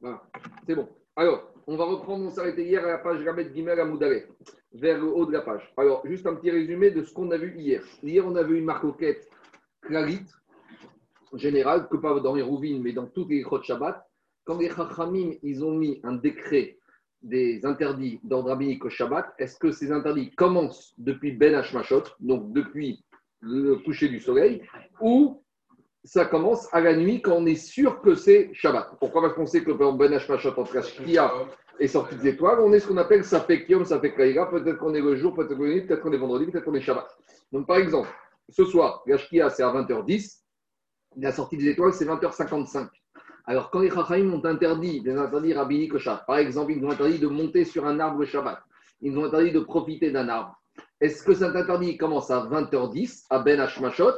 Voilà. C'est bon. Alors, on va reprendre, on s'arrêtait hier à la page Ramet Gimel à vers le haut de la page. Alors, juste un petit résumé de ce qu'on a vu hier. Hier, on a vu une marcoquette clarite, générale, que pas dans les rouvines, mais dans toutes les de Shabbat. Quand les Chachamim, ils ont mis un décret des interdits d'ordre rabbinique au Shabbat, est-ce que ces interdits commencent depuis Ben Hashmashot, donc depuis le coucher du soleil, ou ça commence à la nuit quand on est sûr que c'est Shabbat. Pourquoi Parce qu'on sait que par Ben Hashmashot entre Shkia et sortie des étoiles, on est ce qu'on appelle Safek Yom, Safek peut-être qu'on est le jour, peut-être qu'on est peut-être qu'on est vendredi, peut-être qu'on est Shabbat. Donc par exemple, ce soir, la Shkia c'est à 20h10, la sortie des étoiles c'est 20h55. Alors, quand les Chachamim ont interdit, des interdits rabbiniques au Shabbat, par exemple, ils ont interdit de monter sur un arbre Shabbat, ils ont interdit de profiter d'un arbre. Est-ce que cet interdit commence à 20h10, à Ben Hashmashot,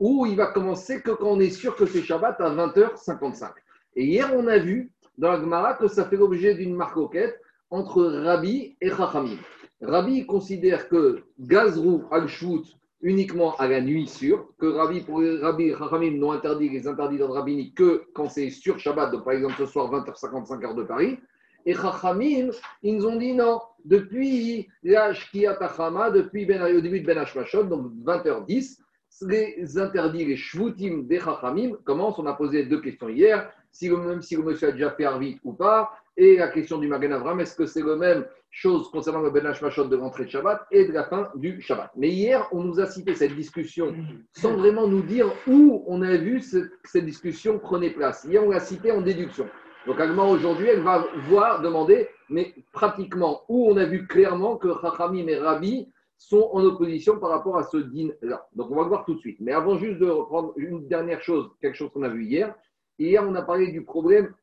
ou il va commencer que quand on est sûr que c'est Shabbat à 20h55 Et hier, on a vu dans la Gemara que ça fait l'objet d'une marcoquette entre Rabbi et Chachamim. Rabbi considère que Gazrou al-Shvout uniquement à la nuit sûre, que Rabbi, Rabbi Chachamim n'ont interdit les interdits d'ordre rabbinique que quand c'est sur Shabbat, donc par exemple ce soir 20h55 heure de Paris. Et Chachamim, ils nous ont dit non, depuis la Tachama, depuis ben, au début de Ben Hashmashot, donc 20h10, les interdits, les shvutim des Chachamim commencent. On a posé deux questions hier, si même si le monsieur a déjà fait Arvit ou pas, et la question du Magen Avram, est-ce que c'est la même chose concernant le Ben Hashmashot de l'entrée de Shabbat et de la fin du Shabbat? Mais hier, on nous a cité cette discussion sans vraiment nous dire où on a vu cette, cette discussion prenait place. Hier, on l'a cité en déduction. Donc, aujourd'hui, elle va voir, demander, mais pratiquement, où on a vu clairement que Chachamim et Rabbi sont en opposition par rapport à ce din-là. Donc, on va le voir tout de suite. Mais avant juste de reprendre une dernière chose, quelque chose qu'on a vu hier. Hier, on a parlé du problème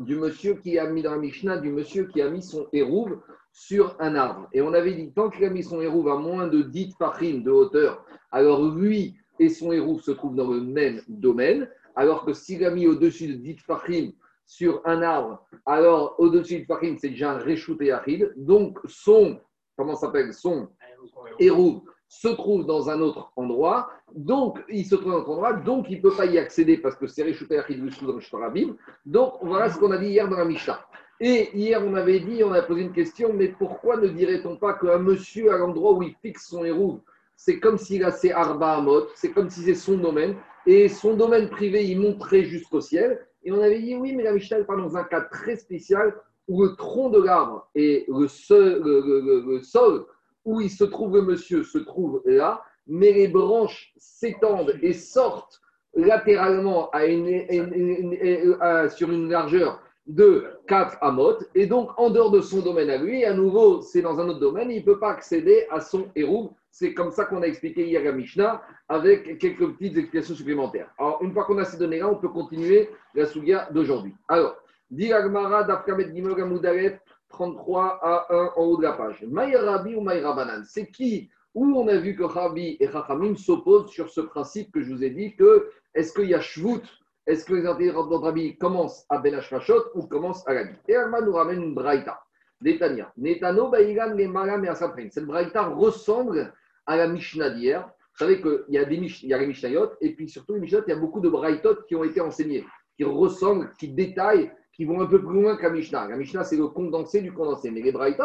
du monsieur qui a mis dans la Mishnah, du monsieur qui a mis son hérouve sur un arbre. Et on avait dit, tant qu'il a mis son hérouve à moins de 10 fachim de hauteur, alors lui et son hérouve se trouvent dans le même domaine, alors que s'il a mis au-dessus de 10 fachim sur un arbre, alors au-dessus de fachim, c'est déjà un réchouté achid. Donc son, comment s'appelle, son hérouve se trouve dans un autre endroit, donc il se trouve dans un autre endroit, donc il ne peut pas y accéder parce que c'est Réchouté dans le. Donc voilà ce qu'on a dit hier dans la Mishnah. Et hier, on avait dit, on a posé une question, mais pourquoi ne dirait-on pas qu'un monsieur, à l'endroit où il fixe son héros, c'est comme s'il a ses arba mode, c'est comme si c'est son domaine, et son domaine privé, il monterait jusqu'au ciel. Et on avait dit, oui, mais la Mishnah parle dans un cas très spécial où le tronc de l'arbre et le sol où il se trouve le monsieur se trouve là, mais les branches s'étendent et sortent latéralement sur une largeur de 4 amotes, et donc en dehors de son domaine à lui, à nouveau, c'est dans un autre domaine, il ne peut pas accéder à son héros. C'est comme ça qu'on a expliqué hier à Mishnah, avec quelques petites explications supplémentaires. Alors, une fois qu'on a ces données-là, on peut continuer la souga d'aujourd'hui. Alors, dit Agmara d'Afkamet 33 à 1 en haut de la page. Maïrabi ou Maïrabanan, c'est qui Où on a vu que Rabbi et Chachamim s'opposent sur ce principe que je vous ai dit que est-ce qu'il y a Shvut Est-ce que les intérêts de Rabbi commencent à Ben Hashmashot ou commencent à nuit Et Alma nous ramène une braïta. Netanya. Netano Baïgan les Malam et Asaprin. Cette braïta ressemble à la Mishnah d'hier. Vous savez qu'il y a, des, y les Mishnayot et puis surtout les Mishnayot, il y a beaucoup de braïtot qui ont été enseignés, qui ressemblent, qui détaillent qui vont un peu plus loin que la Mishnah. La Mishnah, c'est le condensé du condensé. Mais les Braithot,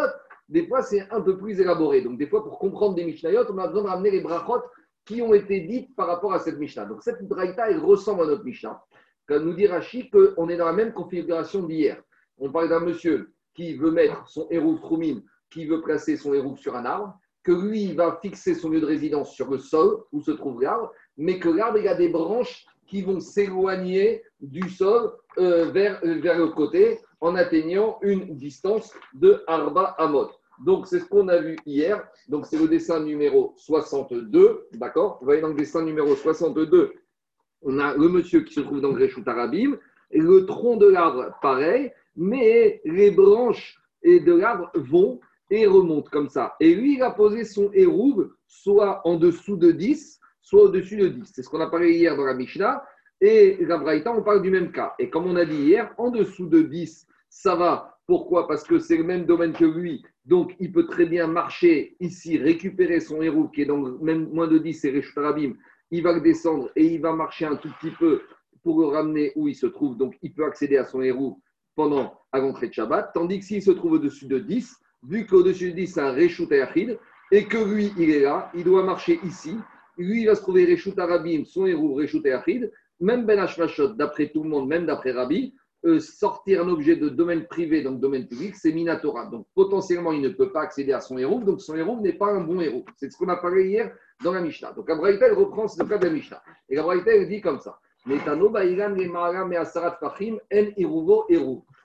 des fois, c'est un peu plus élaboré. Donc, des fois, pour comprendre des Mishnayot, on a besoin de ramener les brachot qui ont été dites par rapport à cette Mishnah. Donc, cette Braïta, elle ressemble à notre Mishnah. Comme nous dit Rachid qu'on est dans la même configuration d'hier. On parle d'un monsieur qui veut mettre son héros Troumim, qui veut placer son héros sur un arbre, que lui, va fixer son lieu de résidence sur le sol où se trouve l'arbre, mais que l'arbre, il a des branches qui vont s'éloigner du sol euh, vers, euh, vers le côté en atteignant une distance de Arba Amot. Donc, c'est ce qu'on a vu hier. Donc, c'est le dessin numéro 62. D'accord? Vous voyez dans le dessin numéro 62, on a le monsieur qui se trouve dans le Réchout Arabim, et le tronc de l'arbre, pareil, mais les branches et de l'arbre vont et remontent comme ça. Et lui, il a posé son hérouve soit en dessous de 10, soit au-dessus de 10. C'est ce qu'on a parlé hier dans la Mishnah. Et la Braïta, on parle du même cas. Et comme on a dit hier, en dessous de 10, ça va. Pourquoi? Parce que c'est le même domaine que lui. Donc, il peut très bien marcher ici, récupérer son héros qui est dans même moins de 10, c'est Rabim. Il va descendre et il va marcher un tout petit peu pour le ramener où il se trouve. Donc, il peut accéder à son héros pendant à l'entrée de Shabbat, tandis que s'il se trouve au-dessus de 10, vu qu'au-dessus de 10, c'est un Reshut et que lui, il est là, il doit marcher ici, lui, il va se trouver Reshut Arabim, son héros Reshut Ayachid, même Ben Hashmashot, d'après tout le monde, même d'après Rabbi, euh, sortir un objet de domaine privé, donc domaine public, c'est Minatora. Donc potentiellement, il ne peut pas accéder à son héros, donc son héros n'est pas un bon héros. C'est ce qu'on a parlé hier dans la Mishnah. Donc Abraïta, reprend ce cas de la Mishnah. Et Abraïta, dit comme ça.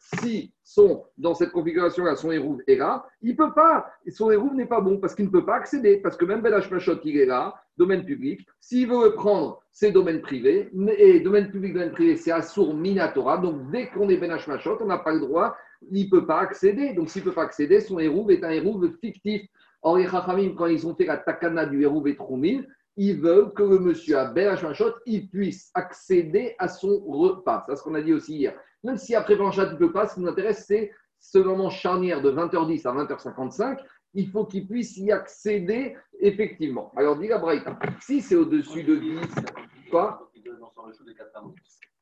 Si sont dans cette configuration-là, son hérouve est là, il ne peut pas, son hérouve n'est pas bon parce qu'il ne peut pas accéder, parce que même Ben Machot, il est là, domaine public, s'il veut prendre, c'est domaine privé, et domaine public, domaine privé, c'est Assour Minatora, donc dès qu'on est Ben Machot, on n'a pas le droit, il ne peut pas accéder, donc s'il ne peut pas accéder, son hérouve est un hérouve fictif. Or, les quand ils ont fait la takana du hérouve et Troumil, ils veulent que le monsieur à Machot, il puisse accéder à son repas. C'est ce qu'on a dit aussi hier. Même si après Blanchard, il ne peut pas, ce qui nous intéresse, c'est ce moment charnière de 20h10 à 20h55. Il faut qu'il puisse y accéder effectivement. Alors, dit la Braïta, si c'est au-dessus de 10, quoi?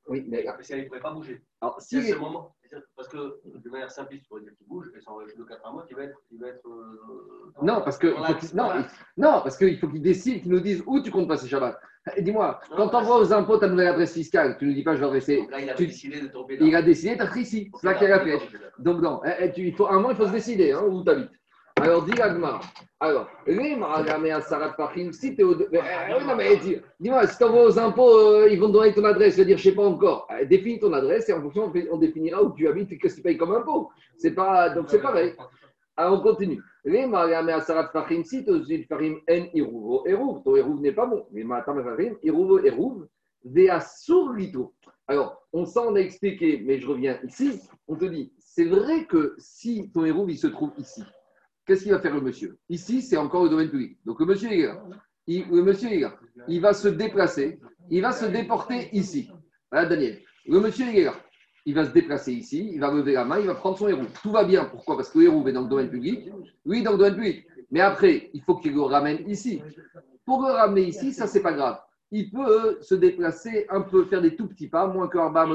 Oui, mais si elle ne pourrait pas bouger. Alors, si ce moment, parce que de manière simpliste, on pourrait dire qu'il bouge, et sans de 4 mois, il va être. Il va être euh, non, parce que non, non, parce qu'il faut qu'il décide, qu'il nous dise où tu comptes passer Shabbat. Dis-moi, quand on envoies aux impôts ta nouvelle adresse fiscale, tu ne dis pas je vais adresser. Là, il a décidé de tomber là. Il a décidé d'être ici. C'est là qu'il a fait. Donc, non, eh, eh, il faut, à un moment, il faut se décider hein, où tu habites. Alors, dis Agmar. Alors, si tu es au. Eh, dis-moi, si tu envoies aux impôts, euh, ils vont donner ton adresse. Je veux dire, je ne sais pas encore. Définis ton adresse et en fonction, on définira où tu habites et qu'est-ce que tu payes comme impôt. C'est pas, donc, c'est pareil. Alors, on continue. Les Mariamé Asarat Fahim, si en Irouvo ton Erouv n'est pas bon. Mais Matam Farim, Irouvo Erouv. Alors, on s'en a expliqué, mais je reviens ici. On te dit, c'est vrai que si ton Erouv, il se trouve ici, qu'est-ce qu'il va faire le monsieur? Ici, c'est encore le domaine public. Donc, le monsieur est. Il, le monsieur. Il va se déplacer. Il va se déporter ici. Voilà, Daniel. Le monsieur est il va se déplacer ici, il va lever la main, il va prendre son héros. Tout va bien. Pourquoi? Parce que le héros est dans le domaine public. Oui, dans le domaine public. Mais après, il faut qu'il le ramène ici. Pour le ramener ici, ça, c'est pas grave. Il peut se déplacer un peu, faire des tout petits pas, moins que Arba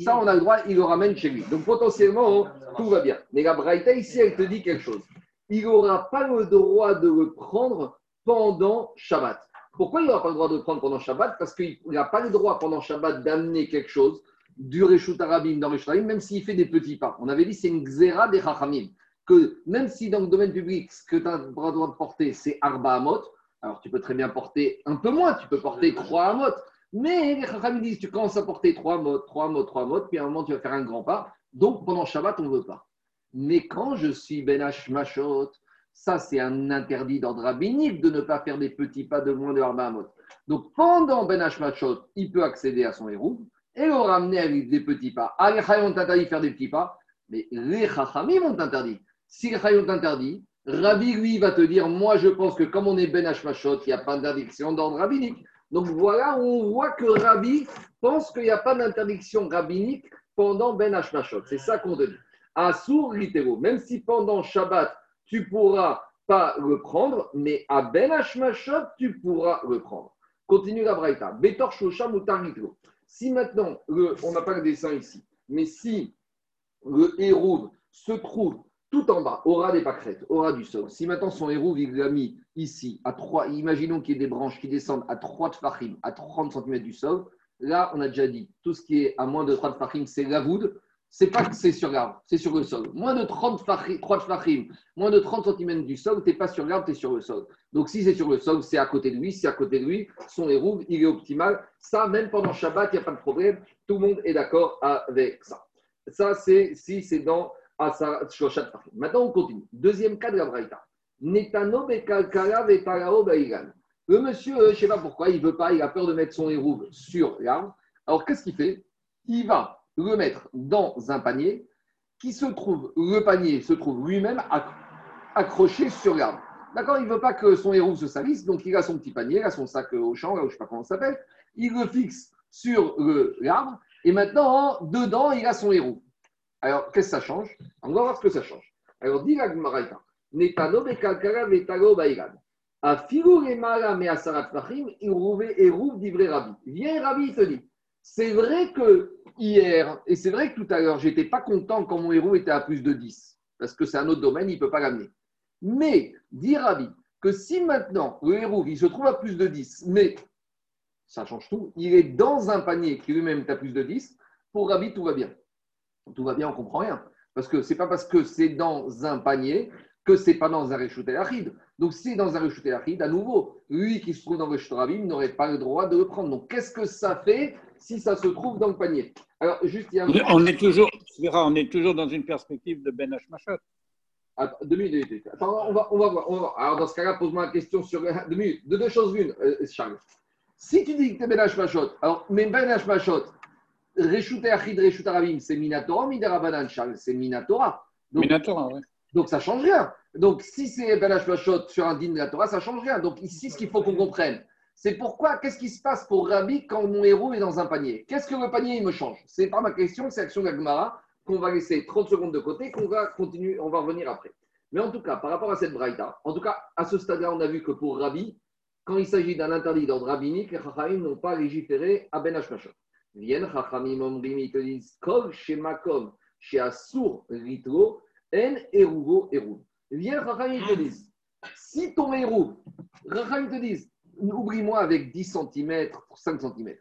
Ça, on a le droit, il le ramène chez lui. Donc, potentiellement, tout va bien. Mais la Braïta, ici, elle te dit quelque chose. Il n'aura pas le droit de le prendre pendant Shabbat. Pourquoi il n'aura pas le droit de le prendre pendant Shabbat? Parce qu'il n'a pas le droit pendant Shabbat d'amener quelque chose du Reshut Arabim dans Reshut même s'il fait des petits pas. On avait dit c'est une xéra des Chachamim, que même si dans le domaine public, ce que tu as le droit de porter, c'est Arba Amot, alors tu peux très bien porter un peu moins, tu peux porter 3 Amot, mais les Chachamim disent tu commences à porter 3 Amot, 3 Amot, 3 Amot, puis à un moment tu vas faire un grand pas, donc pendant Shabbat, on ne veut pas. Mais quand je suis Ben Machot, ça c'est un interdit d'ordre rabbinique de ne pas faire des petits pas de moins de Arba Amot. Donc pendant Ben Machot, il peut accéder à son héros et le ramener avec des petits pas. Ah, les Chayons ont interdit de faire des petits pas, mais les Chachamim ont interdit. Si les interdit, Rabbi, lui, va te dire Moi, je pense que comme on est Ben Hashmashot, il n'y a pas d'interdiction d'ordre rabbinique. Donc voilà on voit que Rabbi pense qu'il n'y a pas d'interdiction rabbinique pendant Ben Hashmashot. C'est ça qu'on te dit. Assour littéro, même si pendant Shabbat, tu pourras pas le prendre, mais à Ben Hashmashot, tu pourras le prendre. Continue la Braïta. Betor Shosham ou si maintenant, on n'a pas le dessin ici, mais si le héros se trouve tout en bas, aura des pâquerettes, aura du sol, si maintenant son héros, il l'a mis ici, à 3, imaginons qu'il y ait des branches qui descendent à 3 de fachim, à 30 cm du sol, là, on a déjà dit, tout ce qui est à moins de 3 de fachim, c'est la voûte, c'est pas que c'est sur l'arbre, c'est sur le sol. Moins de 30 fachim, 3 de moins de 30 cm du sol, tu n'es pas sur l'arbre, tu es sur le sol. Donc si c'est sur le sol, c'est à côté de lui. C'est à côté de lui, son héros, il est optimal. Ça, même pendant Shabbat, il n'y a pas de problème. Tout le monde est d'accord avec ça. Ça, c'est si c'est dans Maintenant, on continue. Deuxième cas de la Braïta. Le monsieur, je ne sais pas pourquoi, il ne veut pas, il a peur de mettre son héros sur l'arbre. Alors qu'est-ce qu'il fait? Il va le mettre dans un panier qui se trouve, le panier se trouve lui-même accroché sur l'arbre. D'accord Il ne veut pas que son héros se salisse, donc il a son petit panier, il a son sac au champ, je ne sais pas comment ça s'appelle, il le fixe sur l'arbre, et maintenant, dedans, il a son héros. Alors, qu'est-ce que ça change? On va voir ce que ça change. Alors, dit la Gmaraïta, Netano bekalkara vetalo baïran. A filou les mala me asarat fachim, il rouve et rouve d'ivré rabbi. Viens, rabbi, il te dit, C'est vrai que hier, et c'est vrai que tout à l'heure, j'étais pas content quand mon héros était à plus de 10, parce que c'est un autre domaine, il peut pas l'amener. Mais, dit Ravi, que si maintenant le héros, il se trouve à plus de 10, mais ça change tout, il est dans un panier qui lui-même est à plus de 10, pour Ravi, tout va bien. Tout va bien, on comprend rien. Parce que c'est pas parce que c'est dans un panier que c'est pas dans un réchouté aride. Donc, si c'est dans un réchouté aride, à nouveau, lui qui se trouve dans le réchouté n'aurait pas le droit de le prendre. Donc, qu'est-ce que ça fait si ça se trouve dans le panier? Alors, juste, il y a on, est toujours, on est toujours dans une perspective de Ben Hashmashot. Attends, deux minutes. Attends, on va, on va voir. Alors, dans ce cas-là, pose-moi une question sur deux minutes. De deux choses l'une, euh, Charles. Si tu dis que tu es Ben Hashmashot, alors, mais Ben Hashmashot, Réchouté Achid, Réchouté Arabim, c'est Minatora, Midarabanan, Charles, c'est Minatora. Minatora, oui. Donc ça change rien. Donc si c'est Ben Hashmashot sur un din de la Torah, ça change rien. Donc ici, ce qu'il faut qu'on comprenne, c'est pourquoi, qu'est-ce qui se passe pour Rabbi quand mon héros est dans un panier? Qu'est-ce que le panier, il me change? C'est pas ma question, c'est l'action d'Agmara qu'on va laisser 30 secondes de côté, qu'on va continuer, on va revenir après. Mais en tout cas, par rapport à cette braïta, en tout cas, à ce stade-là, on a vu que pour Rabbi, quand il s'agit d'un interdit d'ordre rabbinique, les Chachamim n'ont pas légiféré à Ben Hashmashot. Viennent Chachamim Omrim, ils te disent Kol chez Makom, chez Assour Ritro, En Eruvo Eruv. Viens, Chachamim te disent si ton héros, Chachamim te disent oublie-moi avec 10 cm, 5 cm,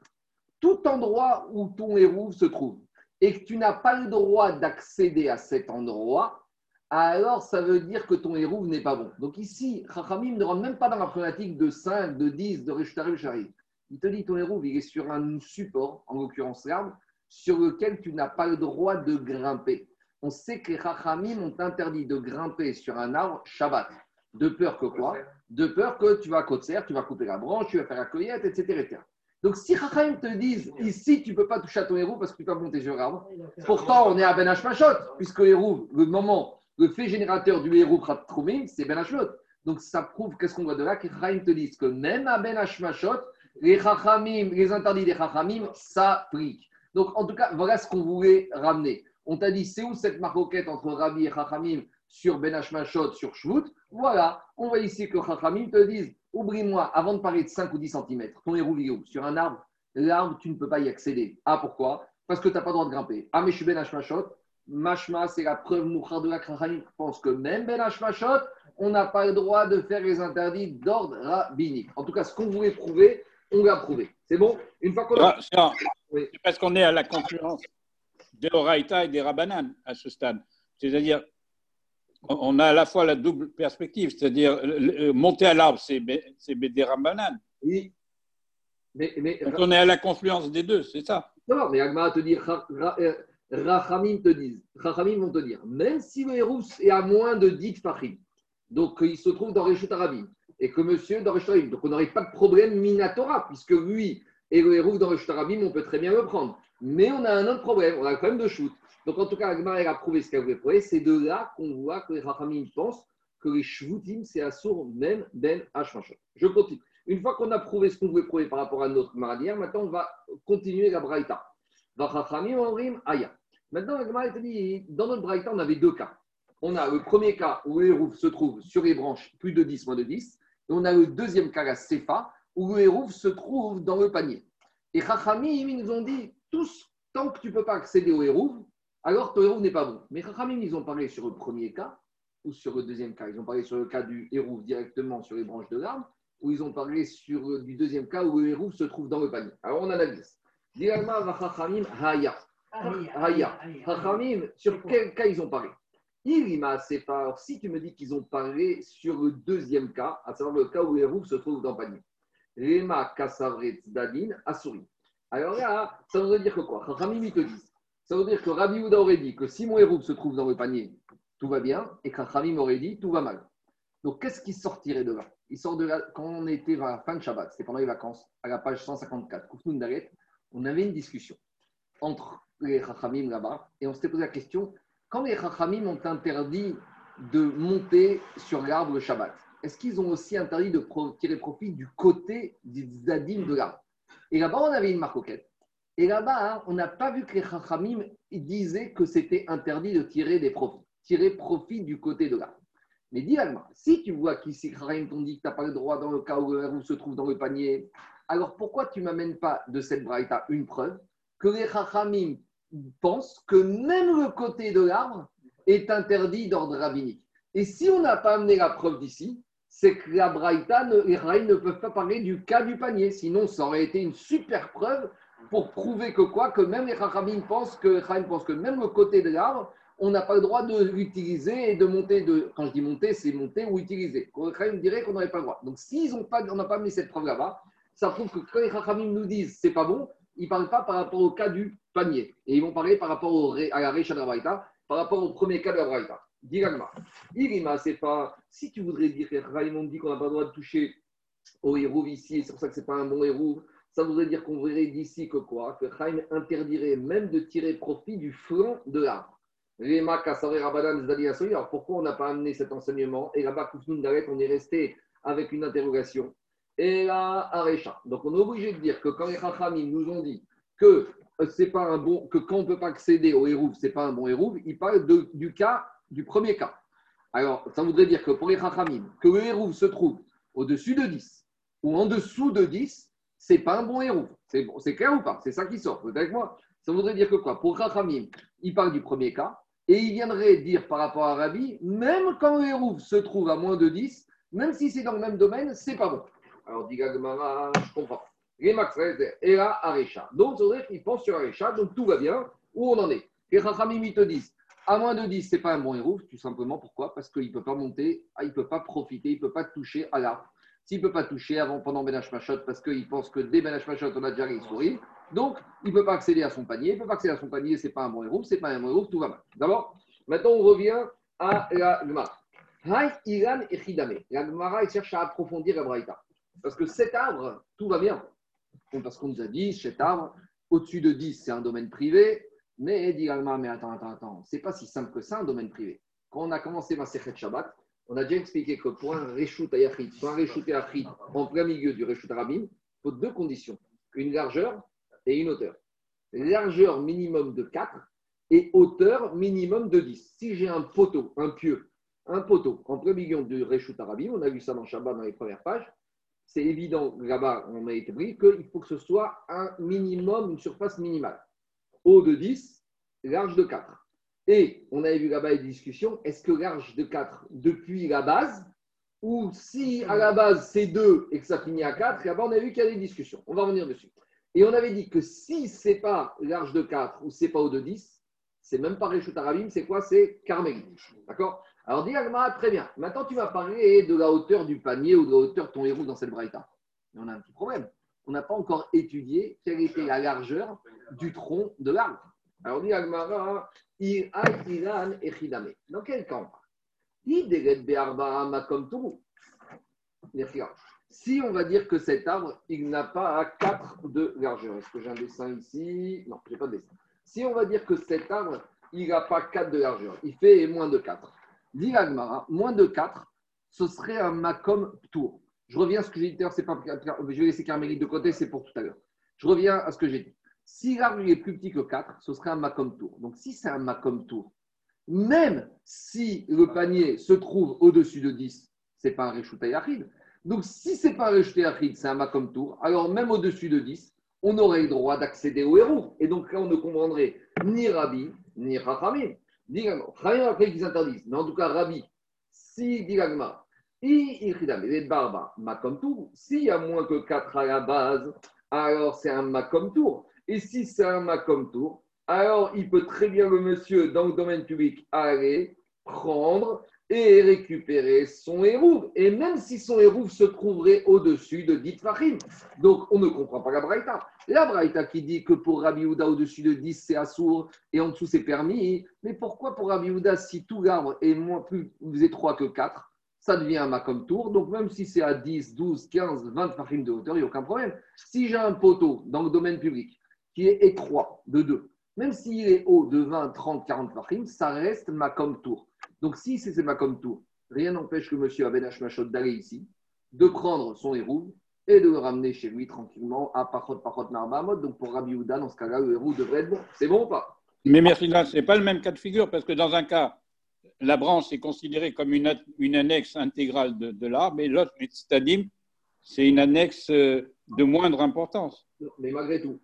tout endroit où ton héros se trouve et que tu n'as pas le droit d'accéder à cet endroit, alors ça veut dire que ton héros n'est pas bon. Donc ici, Chachamim ne rentre même pas dans la problématique de 5, de 10, de Rishtari, Shari. Il te dit ton héros, il est sur un support, en l'occurrence l'arbre, sur lequel tu n'as pas le droit de grimper. On sait que les Chachamim ont interdit de grimper sur un arbre Shabbat. De peur que quoi? De peur que tu vas côté tu vas couper la branche, tu vas faire la cueillette, etc. Donc si Chachamim te disent ici tu ne peux pas toucher à ton héros parce que tu peux monter sur l'arbre, pourtant on est à Ben Hashmashot, puisque héros, le moment, le fait générateur du héros Troumim, c'est Ben Hashmashot. Donc ça prouve qu'est-ce qu'on voit de là que Chachamim te disent que même à Ben Hashmashot, les les interdits des Chachamim s'appliquent. Donc en tout cas, voilà ce qu'on voulait ramener. On t'a dit, c'est où cette maroquette entre Rabbi et Chachamim sur Ben Hashmashot, sur Shvut? Voilà, on voit ici que Chachamim te disent, oublie-moi, avant de parler de 5 ou 10 cm, ton héros sur un arbre, l'arbre, tu ne peux pas y accéder. Ah, pourquoi? Parce que tu n'as pas le droit de grimper. Ah, mais je suis Ben Hashmashot, Mashma, c'est la preuve mouchard de la Chachamim pense que même Ben Hashmashot, on n'a pas le droit de faire les interdits d'ordre rabbinique. En tout cas, ce qu'on voulait prouver, on l'a prouvé. C'est bon? Une fois qu'on a. Ah, c'est parce qu'on est à la concurrence des Oraïta et des Rabanan à ce stade. C'est-à-dire, on a à la fois la double perspective, c'est-à-dire monter à l'arbre, c'est des Rabanan. Oui. Mais, Donc on est à la confluence des deux, c'est ça. Non, mais Agma te dire, Rachamim te disent, Rachamim vont te dire, même si le héros est à moins de 10 fachim, donc il se trouve dans Réchut Arabim, et que monsieur dans donc on n'aurait pas de problème Minatora, puisque lui et le héros dans on peut très bien le prendre. Mais on a un autre problème, on a quand même de shoot. Donc en tout cas, Agmar a prouvé ce qu'elle voulait prouver. C'est de là qu'on voit que les Rachamim pensent que les shvutim, c'est assour même ben hashmashot. Je continue. Une fois qu'on a prouvé ce qu'on voulait prouver par rapport à notre maradière, maintenant on va continuer la braïta. Maintenant, Agmar dit, dans notre braïta, on avait deux cas. On a le premier cas où le hérouf se trouve sur les branches plus de 10, moins de 10. Et on a le deuxième cas, la Sefa, où le hérouf se trouve dans le panier. Et Chachamim, ils nous ont dit, tous, tant que tu ne peux pas accéder au héros, alors ton héros n'est pas bon. Mais Chachamim, ils ont parlé sur le premier cas ou sur le deuxième cas. Ils ont parlé sur le cas du héros directement sur les branches de l'arbre ou ils ont parlé sur du deuxième cas où le héros se trouve dans le panier. Alors on analyse. Haya. Chachamim, sur quel cas ils ont parlé? Alors, si tu me dis qu'ils ont parlé sur le deuxième cas, à savoir le cas où le héros se trouve dans le panier. Rema Kasavret Dadin Asuri. Alors là, ça veut dire que quoi? Rami te dit. Ça veut dire que Rabbi Houda aurait dit que si mon héros se trouve dans le panier, tout va bien, et Rami aurait dit tout va mal. Donc qu'est-ce qui sortirait de là? Il sort de là, quand on était à la fin de Shabbat, c'était pendant les vacances, à la page 154, on avait une discussion entre les Chachamim là-bas, et on s'était posé la question quand les Chachamim ont interdit de monter sur l'arbre le Shabbat, est-ce qu'ils ont aussi interdit de tirer profit du côté des Zadim de l'arbre? Et là-bas, on avait une marcoquette. Et là-bas, on n'a pas vu que les Chachamim disaient que c'était interdit de tirer des profits, tirer profit du côté de l'arbre. Mais dis si tu vois qu'ici, Chachamim t'ont dit que tu n'as pas le droit dans le cas où le se trouve dans le panier, alors pourquoi tu ne m'amènes pas de cette braïta une preuve? Que les Chachamim pensent que même le côté de l'arbre est interdit d'ordre rabbinique. Et si on n'a pas amené la preuve d'ici, c'est que la Braïta, les Raïs ne peuvent pas parler du cas du panier. Sinon, ça aurait été une super preuve pour prouver que quoi Que même les Chachamim pensent que, pensent que même le côté de l'arbre, on n'a pas le droit de l'utiliser et de monter. De, quand je dis monter, c'est monter ou utiliser. Les dirait qu'on n'aurait pas le droit. Donc, s'ils ont pas, on n'a pas mis cette preuve là-bas, ça prouve que quand les Chachamim nous disent c'est pas bon, ils ne parlent pas par rapport au cas du panier. Et ils vont parler par rapport au, à la Recha de par rapport au premier cas de la Braïta. Diragma. C'est pas. Si tu voudrais dire que Raymond dit qu'on n'a pas le droit de toucher au héros ici, c'est pour ça que c'est pas un bon héros, ça voudrait dire qu'on verrait d'ici que quoi? Que Chaim interdirait même de tirer profit du flanc de l'arbre. Alors pourquoi on n'a pas amené cet enseignement? Et là-bas, on est resté avec une interrogation. Et là, Arecha. Donc on est obligé de dire que quand les Chachamim nous ont dit que c'est pas un bon, que quand on ne peut pas accéder au ce c'est pas un bon hérouve, ils parlent du cas du premier cas. Alors, ça voudrait dire que pour les Chachamim, que le hérouve se trouve au-dessus de 10 ou en dessous de 10, c'est pas un bon hérouve. C'est clair ou pas? C'est ça qui sort. Vous êtes avec moi? Ça voudrait dire que quoi? Pour Chachamim, il parle du premier cas et il viendrait dire par rapport à Rabbi, même quand le hérouve se trouve à moins de 10, même si c'est dans le même domaine, c'est pas bon. Alors, dit je comprends. Les et là, Arecha. Donc, qu'il pense sur Arecha, donc tout va bien. Où on en est? Les Chachamim, ils te disent à moins de 10, ce n'est pas un bon héros, tout simplement. Pourquoi? Parce qu'il ne peut pas monter, ah, il ne peut pas profiter, il ne peut pas toucher à l'arbre. S'il ne peut pas toucher avant, pendant Ben Machot, parce qu'il pense que dès Ben Machot, on a déjà les souris, donc il ne peut pas accéder à son panier. Il ne peut pas accéder à son panier, ce n'est pas un bon héros, ce n'est pas un bon héros, tout va mal. D'abord, maintenant on revient à la Gemara. Iran et. La Gemara, il cherche à approfondir la Braïta. Parce que cet arbre, tout va bien. Parce qu'on nous a dit, cet arbre, au-dessus de 10, c'est un domaine privé. Mais dit mais attends, attends, attends, c'est pas si simple que ça, un domaine privé. Quand on a commencé ma Sechet Shabbat, on a déjà expliqué que pour un Reshut Ayachid, soit un Reshut Ayachid en plein milieu du Reshut Arabim, il faut deux conditions une largeur et une hauteur. Largeur minimum de 4 et hauteur minimum de 10. Si j'ai un poteau, un pieu, un poteau en plein milieu du Reshut Arabim, on a vu ça dans Shabbat dans les premières pages, c'est évident là-bas, on a pris, qu'il faut que ce soit un minimum, une surface minimale haut de 10, large de 4. Et on avait vu là-bas une discussion, est-ce que large de 4 depuis la base, ou si à la base c'est 2 et que ça finit à 4, là-bas on a vu qu'il y a des discussions. On va revenir dessus. Et on avait dit que si c'est pas large de 4 ou c'est pas haut de 10, c'est même pas Réchut Arabim, c'est quoi? C'est Carmel. D'accord? Alors dis très bien. Maintenant tu vas parler de la hauteur du panier ou de la hauteur de ton héros dans cette braïta. Mais on a un petit problème. On n'a pas encore étudié quelle était la largeur du tronc de l'arbre. Alors, dit Agmara, Iran et Chidame. Dans quel camp? Si on va dire que cet arbre, il n'a pas 4 de largeur. Est-ce que j'ai un dessin ici? Non, je n'ai pas de dessin. Si on va dire que cet arbre, il n'a pas 4 de largeur, il fait moins de 4. Dit Agmara, moins de 4, ce serait un Makom tour. Je reviens à ce que j'ai dit, c'est pas, je vais laisser Carmélite de côté, c'est pour tout à l'heure. Je reviens à ce que j'ai dit. Si l'arbre est plus petit que 4, ce serait un Macom Tour. Donc si c'est un Macom Tour, même si le panier se trouve au-dessus de 10, ce n'est pas un Réchouta Yachid. Donc si ce n'est pas un Réchouta c'est un Macom Tour, alors même au-dessus de 10, on aurait le droit d'accéder au héros. Et donc là, on ne comprendrait ni Rabbi, ni Rachamim. Ni Rachamim après qu'ils interdisent. Mais en tout cas, Rabbi, si, dit s'il y a moins que 4 à la base, alors c'est un Macom Tour. Et si c'est un Macom Tour, alors il peut très bien le monsieur dans le domaine public aller prendre et récupérer son hérouve. Et même si son hérouve se trouverait au-dessus de 10 fachim. Donc on ne comprend pas la Braïta. La Braïta qui dit que pour Rabbi Houda au-dessus de 10 c'est assourd et en dessous c'est permis. Mais pourquoi pour Rabbi Houda si tout l'arbre est moins, plus étroit que 4 ça devient un Macom Tour. Donc, même si c'est à 10, 12, 15, 20 fachim de hauteur, il n'y a aucun problème. Si j'ai un poteau dans le domaine public qui est étroit de 2, même s'il est haut de 20, 30, 40 fachim, ça reste Macom Tour. Donc, si c'est Macom Tour, rien n'empêche que monsieur Aben Machot d'aller ici, de prendre son héros et de le ramener chez lui tranquillement à Pachot Pachot Narbahamot. Donc, pour Rabbi Houda, dans ce cas-là, le héros devrait être bon. C'est bon ou pas? Mais merci, là, ce n'est pas le même cas de figure parce que dans un cas, la branche est considérée comme une, une annexe intégrale de, l'arbre, et l'autre, stadim, c'est une annexe euh, de moindre importance. mais malgré tout,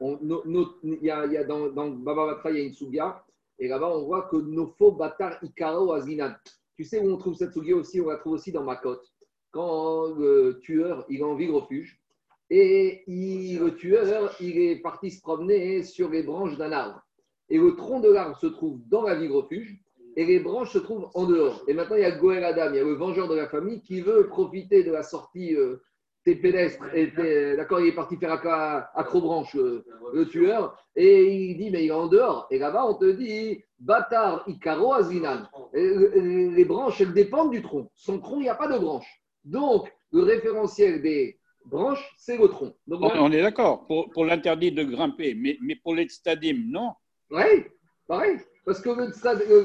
y a, dans, dans Baba Batra, il y a une souga, et là-bas, on voit que Nofo Batar Ikaro Azinan. Tu sais où on trouve cette souga aussi? On la trouve aussi dans Makot. Quand le tueur, il est en refuge, et le tueur, il est parti se promener sur les branches d'un arbre. Et le tronc de l'arbre se trouve dans la ville refuge, et les branches se trouvent en dehors. Et maintenant, il y a Goël Adam, il y a le vengeur de la famille qui veut profiter de la sortie euh, t'es pédestre, d'accord, il est parti faire acrobranche, euh, le tueur, et il dit, mais il est en dehors. Et là-bas, on te dit, bâtard, Icaro, Azinan. Les branches, elles dépendent du tronc. Son tronc, il n'y a pas de branche. Donc, le référentiel des branches, c'est le tronc. on, est d'accord, pour, l'interdit de grimper, mais, mais pour les stadium, non? Oui, pareil. Parce que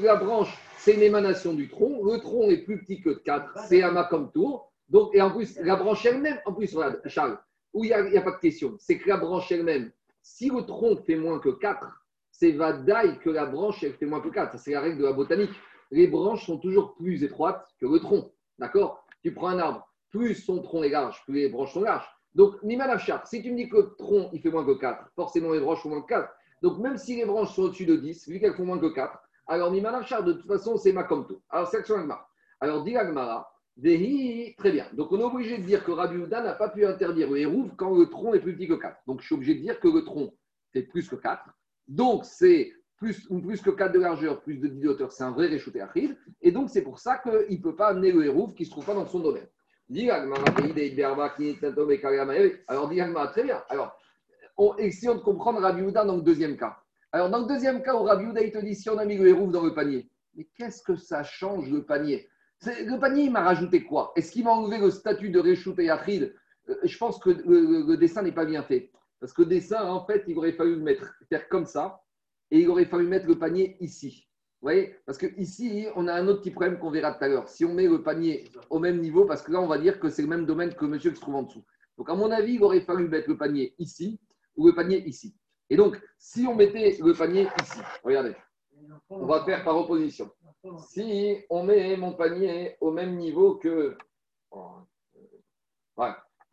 la branche, c'est une émanation du tronc. Le tronc est plus petit que 4, c'est un comme tour. Donc, et en plus, la branche elle-même, en plus, regarde, Charles, où il n'y a, pas de question, c'est que la branche elle-même, si le tronc fait moins que 4, c'est vadaï que la branche elle fait moins que 4. C'est la règle de la botanique. Les branches sont toujours plus étroites que le tronc. D'accord? Tu prends un arbre, plus son tronc est large, plus les branches sont larges. Donc, Niman si tu me dis que le tronc il fait moins que 4, forcément les branches font moins que 4. Donc, même si les branches sont au-dessus de 10, vu qu'elles font moins que 4, alors Niman de toute façon, c'est ma comme tout. Alors, section Agmara. Alors, dit très bien. Donc on est obligé de dire que Rabbi Houda n'a pas pu interdire le hérouve quand le tronc est plus petit que 4. Donc je suis obligé de dire que le tronc fait plus que 4. Donc c'est plus, plus que 4 de largeur, plus de 10 de hauteur, c'est un vrai réchauté aride. Et donc c'est pour ça qu'il ne peut pas amener le hérouve qui ne se trouve pas dans son domaine. Alors très bien. Alors, on, essayons de comprendre Rabbi Houda dans le deuxième cas. Alors dans le deuxième cas où Rabbi Houda il te dit si on a mis le hérouve dans le panier, mais qu'est-ce que ça change le panier? Le panier, il m'a rajouté quoi? Est-ce qu'il m'a enlevé le statut de Réchout et Achid euh, Je pense que le, dessin n'est pas bien fait. Parce que le dessin, en fait, il aurait fallu le mettre, faire comme ça, et il aurait fallu mettre le panier ici. Vous voyez? Parce que ici, on a un autre petit problème qu'on verra tout à l'heure. Si on met le panier au même niveau, parce que là, on va dire que c'est le même domaine que monsieur qui se trouve en dessous. Donc, à mon avis, il aurait fallu mettre le panier ici ou le panier ici. Et donc, si on mettait le panier ici, regardez, on va faire par opposition. Si on met mon panier au même niveau que.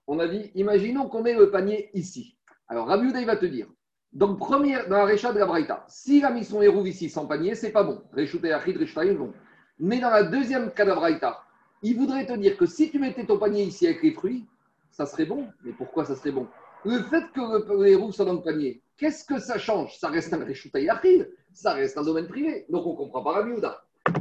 On a dit, imaginons qu'on met le panier ici. Alors, Rabbi va te dire, dans, première, dans la Récha de la Braïta, s'il a mis son héros ici sans panier, c'est pas bon. Réchouté Achid, bon. Mais dans la deuxième cas de Braïta, il voudrait te dire que si tu mettais ton panier ici avec les fruits, ça serait bon. Mais pourquoi ça serait bon? Le fait que le, héros soit dans le panier, qu'est-ce que ça change? Ça reste un Réchouté Achid, ça reste un domaine privé. Donc on comprend pas Rabbi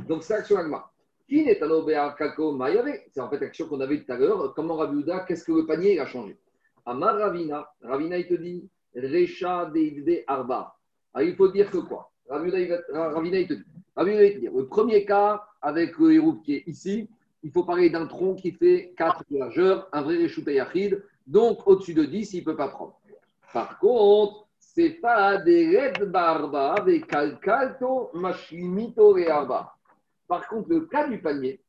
donc c'est l'action Agma. Qui n'est C'est en fait l'action qu'on avait tout à l'heure. Comment Rabiuda, qu'est-ce que le panier a changé Amar Ravina, Ravina il te dit Recha de Arba. Alors, il faut dire que quoi Ravina il te dit Ravina il te dit le premier cas avec le héros qui est ici, il faut parler d'un tronc qui fait 4 de largeur, un vrai Réchouta Yachid, donc au-dessus de 10, il ne peut pas prendre. Par contre, c'est pas des red barba, des calcalto, machimito et arba. Par contre, le cas du panier,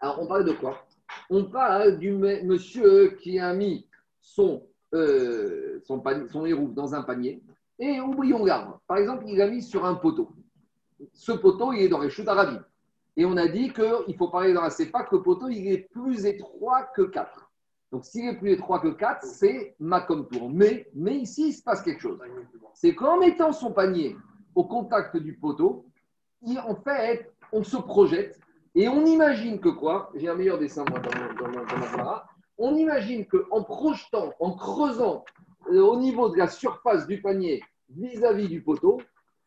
alors on parle de quoi? On parle du monsieur qui a mis son, euh, son, son héros dans un panier et oublions l'arbre. Par exemple, il l'a mis sur un poteau. Ce poteau, il est dans les chutes arabes. Et on a dit qu'il faut parler dans la CEPA que le poteau, il est plus étroit que 4. Donc, s'il est plus étroit que 4, c'est ma comme tour. Mais, mais ici, il se passe quelque chose. C'est qu'en mettant son panier au contact du poteau, en fait, on se projette et on imagine que quoi? J'ai un meilleur dessin moi, dans, dans, On imagine qu'en projetant, en creusant euh, au niveau de la surface du panier vis-à-vis du poteau,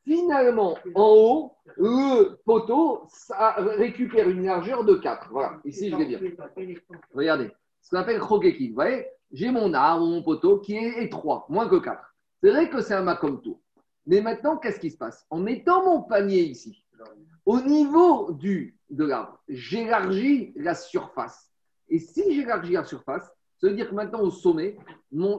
finalement, en haut, le poteau récupère une largeur de 4. Voilà, ici je vais dire. Regardez, ce qu'on appelle krogekin. Vous voyez J'ai mon arbre, mon poteau qui est étroit, moins que 4. C'est vrai que c'est un macom tour. Mais maintenant, qu'est-ce qui se passe? En mettant mon panier ici, au niveau du, de l'arbre, j'élargis la surface. Et si j'élargis la surface, ça veut dire que maintenant au sommet,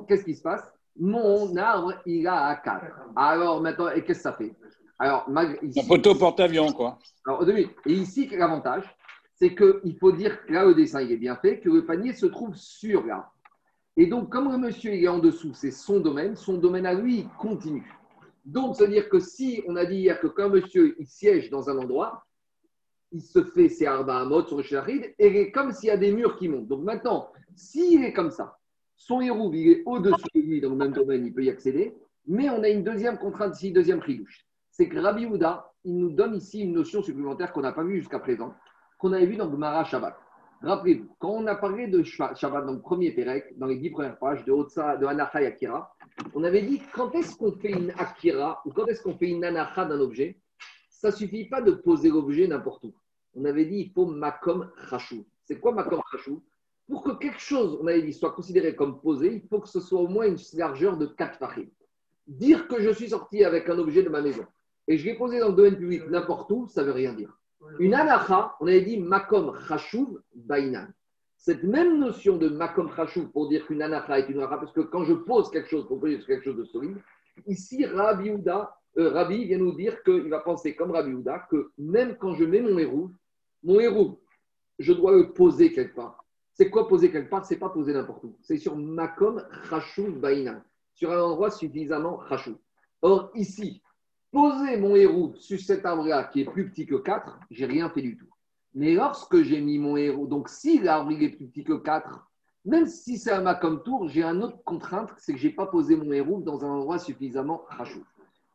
qu'est-ce qui se passe? Mon arbre, il a à 4. Alors maintenant, et qu'est-ce que ça fait? Alors, ici, Un poteau porte-avions, quoi. Alors, et ici, l'avantage, c'est qu'il faut dire que là, le dessin, il est bien fait, que le panier se trouve sur l'arbre. Et donc, comme le monsieur il est en dessous, c'est son domaine, son domaine à lui, il continue. Donc, c'est-à-dire que si on a dit hier que quand monsieur il siège dans un endroit, il se fait ses arba à mode sur le sharid, et comme s'il y a des murs qui montent. Donc maintenant, s'il est comme ça, Son héros, il est au-dessus de lui dans le même domaine, il peut y accéder. Mais on a une deuxième contrainte ici, deuxième chidouche. C'est que Rabbi Houda, il nous donne ici une notion supplémentaire qu'on n'a pas vue jusqu'à présent, qu'on avait vue dans Gemara Shabbat. Rappelez-vous, quand on a parlé de Shabbat dans le premier Pérec, dans les dix premières pages de Otsa, de Anacha et Akira, on avait dit quand est-ce qu'on fait une Akira ou quand est-ce qu'on fait une Anacha d'un objet, ça ne suffit pas de poser l'objet n'importe où. On avait dit il faut Makom Chachou. C'est quoi Makom Chachou Pour que quelque chose, on avait dit, soit considéré comme posé, il faut que ce soit au moins une largeur de 4 fahim. Dire que je suis sorti avec un objet de ma maison et je l'ai posé dans le domaine public n'importe où, ça ne veut rien dire. Une anacha, on avait dit makom chashuv bainan. Cette même notion de makom chashuv pour dire qu'une anacha est une anacha, parce que quand je pose quelque chose pour poser quelque chose de solide, ici Rabbi euh, Rabbi vient nous dire qu'il va penser comme Rabbi Houda que même quand je mets mon héros, mon héros, je dois le poser quelque part. C'est quoi poser quelque part? C'est pas poser n'importe où. C'est sur makom chashuv bainan, sur un endroit suffisamment chashuv. Or ici, poser mon héros sur cet arbre-là qui est plus petit que 4, j'ai rien fait du tout. Mais lorsque j'ai mis mon héros, donc si l'arbre est plus petit que 4, même si c'est un comme tour, j'ai une autre contrainte, c'est que je n'ai pas posé mon héros dans un endroit suffisamment rachou.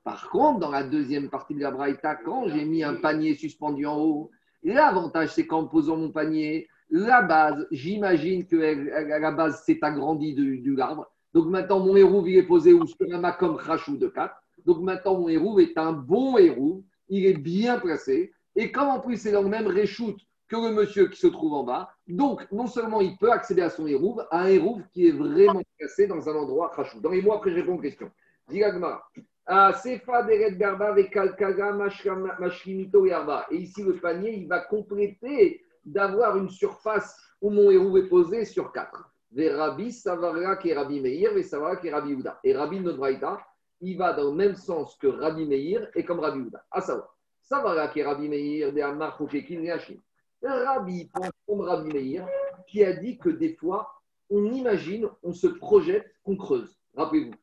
Par contre, dans la deuxième partie de la braïta, quand j'ai mis un panier suspendu en haut, l'avantage c'est qu'en posant mon panier, la base, j'imagine que la base s'est agrandie du l'arbre. Donc maintenant, mon héros est posé sur un comme rachou de 4. Donc maintenant, mon héros est un bon héros, il est bien placé. Et comme en plus c'est dans le même réchoute que le monsieur qui se trouve en bas, donc non seulement il peut accéder à son héros, à un héros qui est vraiment placé dans un endroit crachou. Dans les mois après, je réponds aux questions. Digagma. Sefa Deret Garba Mashrimito Et ici, le panier, il va compléter d'avoir une surface où mon héros est posé sur quatre. Ve Rabbi Savara Rabbi Meir, Savara qui est Rabbi Uda. Et Rabbi Nodraïta, il va dans le même sens que Rabbi Meir et comme Rabbi Houda. À savoir, ça va là qui est Rabbi Meir, des Amar Rabbi pense comme Rabbi Meir qui a dit que des fois, on imagine, on se projette, qu'on creuse. Rappelez-vous,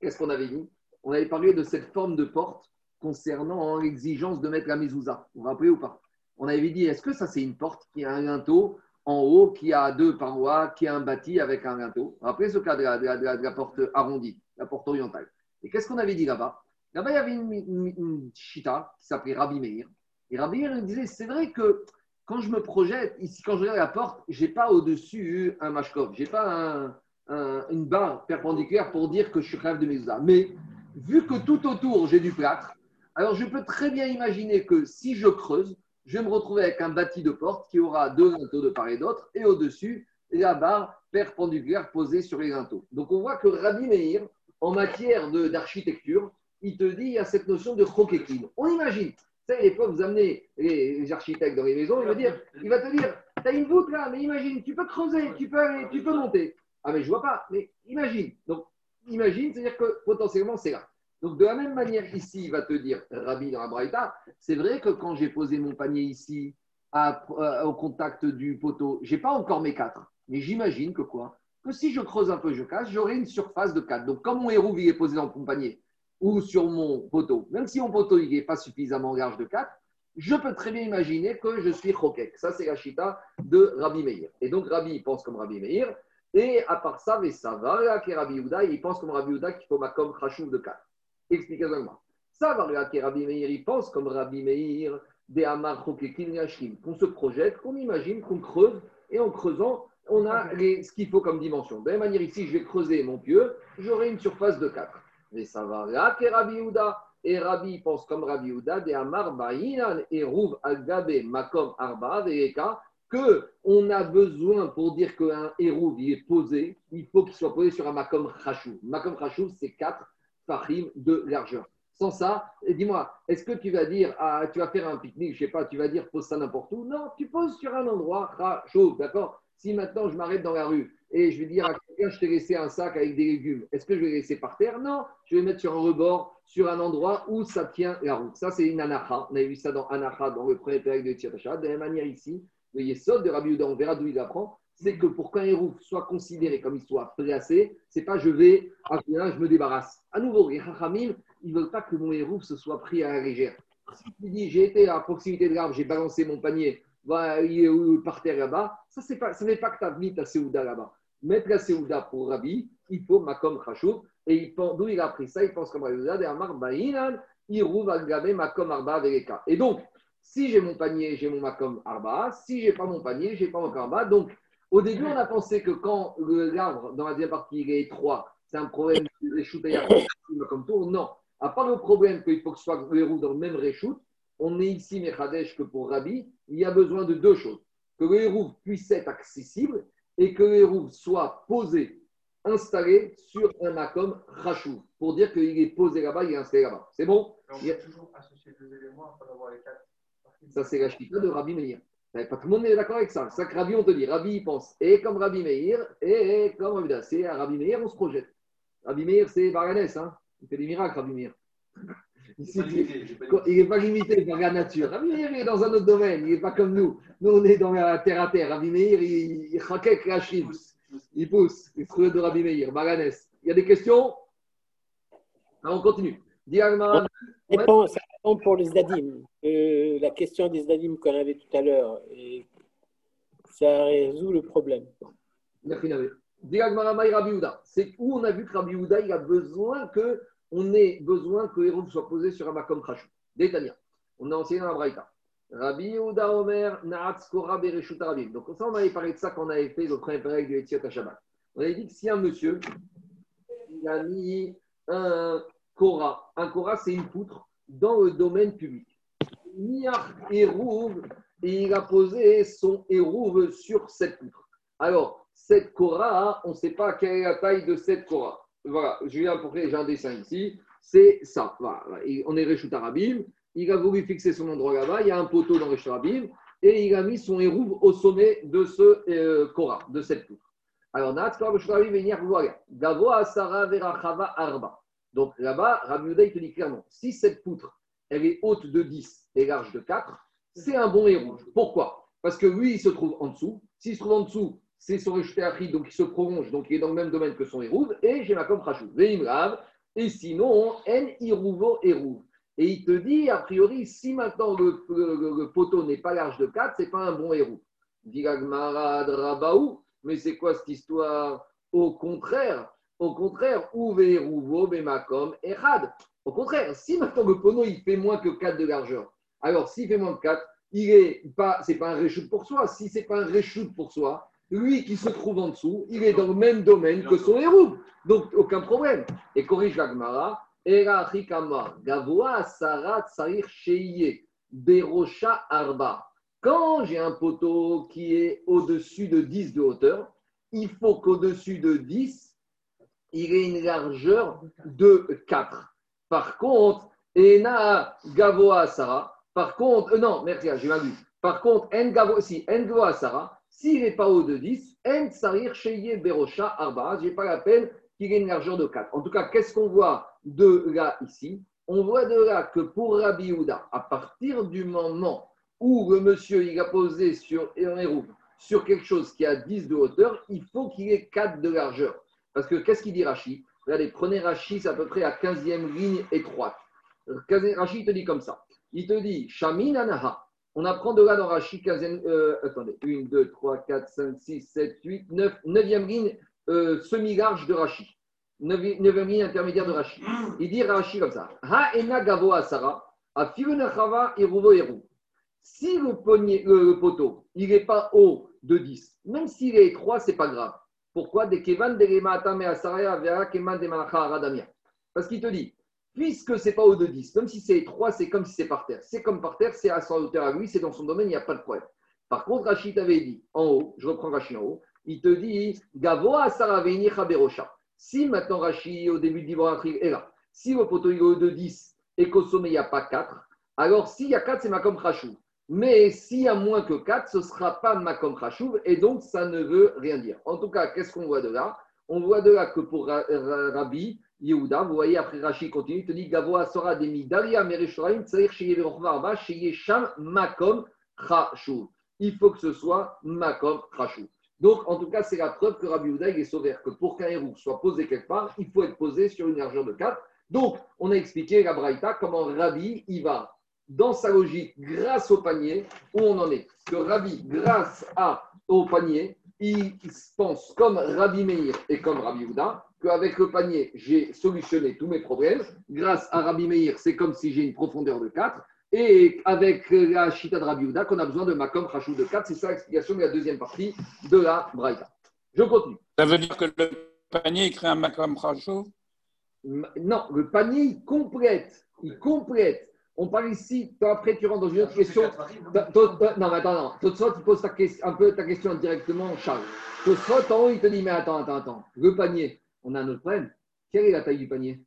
qu'est-ce qu'on avait dit? On avait parlé de cette forme de porte concernant l'exigence de mettre la mezouza. Vous vous rappelez ou pas? On avait dit, est-ce que ça c'est une porte qui a un linteau en haut, qui a deux parois, qui a un bâti avec un linteau vous rappelez ce cas de la porte arrondie? La porte orientale. Et qu'est-ce qu'on avait dit là-bas? Là-bas, il y avait une, chita qui s'appelait Rabbi Meir. Et Rabbi Meir disait c'est vrai que quand je me projette, ici, quand je regarde la porte, je n'ai pas au-dessus un mashkov, je n'ai pas une barre perpendiculaire pour dire que je suis rêve de Mezouza. Mais vu que tout autour, j'ai du plâtre, alors je peux très bien imaginer que si je creuse, je vais me retrouver avec un bâti de porte qui aura deux linteaux de part et d'autre, et au-dessus, la barre perpendiculaire posée sur les linteaux. Donc on voit que Rabbi Meir, en matière d'architecture, il te dit il y a cette notion de croquequine. On imagine. Tu sais, des fois, vous amenez les, architectes dans les maisons, il va, dire, il va te dire tu as une voûte là, mais imagine, tu peux creuser, tu peux, tu peux monter. Ah, mais je vois pas, mais imagine. Donc, imagine, c'est-à-dire que potentiellement, c'est là. Donc, de la même manière, ici, il va te dire, Rabbi dans la Braïta, c'est vrai que quand j'ai posé mon panier ici, euh, au contact du poteau, j'ai pas encore mes quatre. Mais j'imagine que quoi? Que si je creuse un peu, je casse, j'aurai une surface de 4. Donc, comme mon héros est posé dans mon panier ou sur mon poteau, même si mon poteau n'est pas suffisamment large de 4, je peux très bien imaginer que je suis chokek. Ça, c'est la de Rabbi Meir. Et donc, Rabbi pense comme Rabbi Meir. Et à part ça, mais ça va, là, qui Rabbi Houda, il pense comme Rabbi Houda qu'il faut ma comme de 4. Expliquez-moi. Ça va, là, qui Rabbi Meir, il pense comme Rabbi Meir, des Amar Chokekin Yashim, qu'on se projette, qu'on imagine, qu'on creuse, et en creusant, on a ce qu'il faut comme dimension. De la même manière, ici, je vais creuser mon pieu, j'aurai une surface de 4. Mais ça va là, que Rabbi Houda. Et Rabbi pense comme Rabbi Houda, de Amar Ba'inan et Rouv Agabe Makom Arba Veka, que on a besoin pour dire qu'un héros est posé, il faut qu'il soit posé sur un Makom Chachou. Makom Chachou, c'est 4 fahim de largeur. Sans ça, dis-moi, est-ce que tu vas dire, ah, tu vas faire un pique-nique, je sais pas, tu vas dire pose ça n'importe où? Non, tu poses sur un endroit Chachou, d'accord? Si maintenant je m'arrête dans la rue et je vais dire à quelqu'un, je t'ai laissé un sac avec des légumes, est-ce que je vais laisser par terre? Non, je vais mettre sur un rebord, sur un endroit où ça tient la route. Ça, c'est une anacha. On avait vu ça dans anacha, dans le premier période de Tchatacha. De la même manière ici, le yesod de Rabbi Uda, on verra d'où il apprend, c'est que pour qu'un héros soit considéré comme il soit placé, c'est pas je vais, ah, je me débarrasse. À nouveau, les Chachamim, ils ne veulent pas que mon héros se soit pris à la légère. Si tu dis, j'ai été à proximité de l'arbre, j'ai balancé mon panier, il est par terre là-bas, ça ne pas, pas que tu as mis ta Séouda là-bas. mettre la Seouda pour Rabbi, il faut Makom Khashuv. Et d'où il a pris ça Il pense comme Rabbi de Amar Ba'inan, Irouv al Makom Arba Veleka. Et donc, si j'ai mon panier, j'ai mon Makom Arba. Si j'ai pas mon panier, j'ai pas mon Arba. Donc, au début, on a pensé que quand l'arbre, dans la deuxième partie, il est étroit, c'est un problème de comme. Non. À part le problème qu'il faut que ce soit le roues dans le même reshoot, on est ici, Mechadesh, que pour Rabbi, il y a besoin de deux choses. Que le héros puisse être accessible et que le héros soit posé, installé sur un makom rachou, pour dire qu'il est posé là-bas, il est installé là-bas. C'est bon? On peut toujours associer deux éléments afin d'avoir les quatre. Ça, c'est la chita de Rabbi Meir. Pas tout le monde est d'accord avec ça. C'est ça que Rabbi, on te dit. Rabbi, il pense. Et comme Rabbi Meir, et comme Rabbi C'est à Rabbi Meir, on se projette. Rabbi Meir, c'est Baranès. Hein il fait des miracles, Rabbi Meir. Il n'est pas limité par la nature. Rabbi Meir, est dans un autre domaine. Il n'est pas comme nous. Nous, on est dans la terre à terre. Rabbi Meir, il, il la chine. Il pousse. Il se de Rabbi Meir. Il y a des questions? Alors, on continue. Diagman. Réponse, pour les Zdadim. Euh, la question des Zdadim qu'on avait tout à l'heure. Et ça résout le problème. Merci, c'est où on a vu que Rabbi Houda, il a besoin que on ait besoin que Héron soit posé sur un makom khashou. Détania. On a enseigné dans la Braïta. Rabbi Houda Omer Naatz Kora Bereshut. Donc, ça, on avait parlé de ça quand on avait fait le premier règle du Etziot Shabbat. On avait dit que si un monsieur, il a mis un Kora, un Kora, c'est une poutre dans le domaine public. Miach Hérouv, et il a posé son Hérouv sur cette poutre. Alors, cette Cora, on ne sait pas quelle est la taille de cette Cora. Voilà, je viens pour j'ai un dessin ici. C'est ça. Voilà. on est Réchout Arabim. Il a voulu fixer son endroit là-bas. Il y a un poteau dans Réchout Arabim. Et il a mis son hérouve au sommet de ce euh, Cora, de cette poutre. Alors, Arba. Donc là-bas, Rabbi Uday te dit clairement si cette poutre, elle est haute de 10 et large de 4, c'est un bon hérouve. Pourquoi? Parce que lui, il se trouve en dessous. S'il se trouve en dessous, c'est son Rishtéachid, donc il se prolonge, donc il est dans le même domaine que son Hérouv, et j'ai ma comme Rachou. Et sinon, En Irouvo Hérouv. Et il te dit, a priori, si maintenant le, poteau n'est pas large de 4, ce n'est pas un bon Hérouv. Diragmarad Rabaou, mais c'est quoi cette histoire? Au contraire, au contraire, Ouve Hérouvo Bemakom Echad. Au contraire, si maintenant le poteau il fait moins que 4 de largeur, alors s'il fait moins que 4, il est pas, c'est pas un reshoot pour soi. Si c'est pas un reshoot pour soi, lui qui se trouve en dessous, il est dans le même domaine que son héros. Donc, aucun problème. Et corrige l'Agmara. Era Gavoa Sarat Sarir Berocha Arba. Quand j'ai un poteau qui est au-dessus de 10 de hauteur, il faut qu'au-dessus de 10, il ait une largeur de 4. Par contre, Ena Gavoa Sara, par contre, euh, non, merci, j'ai mal vu. Par contre, En si, En s'il n'est pas haut de 10, En Sarir Arba, je pas la peine qu'il ait une largeur de 4. En tout cas, qu'est-ce qu'on voit de là ici? On voit de là que pour Rabbi Houda, à partir du moment où le monsieur il a posé sur quelque chose qui a 10 de hauteur, il faut qu'il ait 4 de largeur. Parce que qu'est-ce qu'il dit Rashi? Regardez, prenez Rashi, c'est à peu près à 15e ligne étroite. Rashi te dit comme ça. Il te dit Shamin Anaha. On apprend de là dans Rashi, 15 euh, attendez, 1, 2, 3, 4, 5, 6, 7, 8, 9, 9e ligne euh, semi-large de Rashi. 9e ligne intermédiaire de Rashi. Il dit Rashi comme ça Ha gavo asara, afirunachava iruvo eru. Si le, poignet, le, poteau, il n'est pas haut de 10, même s'il est étroit, ce n'est pas grave. Pourquoi? Parce qu'il te dit puisque ce n'est pas haut de 10, même si c'est étroit, c'est comme si c'est par terre. C'est comme par terre, c'est à son hauteur à lui, c'est dans son domaine, il n'y a pas de problème. Par contre, Rachid avait dit en haut, je reprends Rachid en haut, il te dit Gavoa Saraveni Chaberosha. Si maintenant Rachid, au début du livre est là, si le poteau est haut de 10 et qu'au sommet il n'y a pas 4, alors s'il y a 4, c'est Makom Chachou. Mais s'il y a moins que 4, ce ne sera pas Makom Chachou et donc ça ne veut rien dire. En tout cas, qu'est-ce qu'on voit de là? On voit de là que pour Rabbi, Yehuda, vous voyez, après Rashi continue, il te dit Gavoa sera des Midaria Mereshoraim, c'est-à-dire chez Sham Makom. Il faut que ce soit Makom Chachou. Donc, en tout cas, c'est la preuve que Rabbi Yehuda est sauvé, que pour qu'un héros soit posé quelque part, il faut être posé sur une largeur de 4. Donc, on a expliqué la Braïta comment Rabbi il va dans sa logique grâce au panier où on en est. Que Rabbi, grâce à, au panier, il pense comme Rabbi Meir et comme Rabbi Houda qu'avec le panier, j'ai solutionné tous mes problèmes. Grâce à Rabbi Meir, c'est comme si j'ai une profondeur de 4. Et avec la Chita de Rabbi Houda, qu'on a besoin de Makom Rachou de 4. C'est ça l'explication de la deuxième partie de la Braïta. Je continue. Ça veut dire que le panier crée un Makom Rachou Non, le panier, il complète. Il complète on parle ici, après tu rentres dans une autre question. Non, mais attends, non. soit tu poses un peu ta question directement, Charles. soit en haut, il te dit, mais attends, attends, attends. Le panier, on a un autre problème. Quelle est la taille du panier?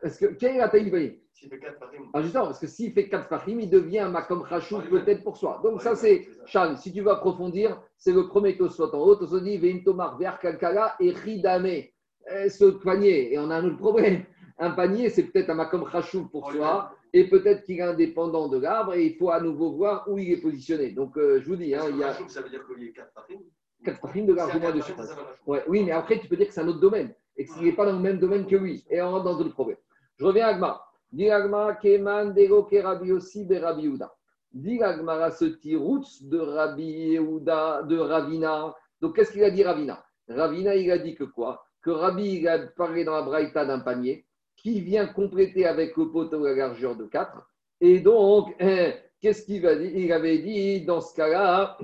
Parce que, Quelle est la taille du panier? S'il fait 4 fahim. Ah, justement, parce que s'il fait 4 fahim, il devient un makom rachou peut-être pour soi. Donc, ça, c'est, Charles, si tu veux approfondir, c'est le premier soit en haut. Tosot dit, Veintomar, Ver Kalkala et Ridame. Eh, ce panier, et on a un autre problème. Un panier, c'est peut-être un makom rachou pour soi et peut-être qu'il est indépendant de l'arbre et il faut à nouveau voir où il est positionné. Donc, euh, je vous dis, hein, il y a. Ça veut dire qu'il y a 4 parines 4 parines de moins de surface. Ouais, oui, mais après, tu peux dire que c'est un autre domaine et qu'il n'est pas dans le même domaine que lui. Et on rentre dans d'autres problèmes. Je reviens à Agma. Dit Agma, Keman, Dego, Kerabi aussi, Berabi Uda. Dit Agma, ce roots de Rabbi Yehuda, de Ravina. Donc, qu'est-ce qu'il a dit, Ravina? Ravina, il a dit que quoi? Que Rabbi, il a parlé dans la Braïta d'un panier qui vient compléter avec le poteau la largeur de 4. Et donc, hein, qu'est-ce qu'il va dire? Il avait dit, dans ce cas-là,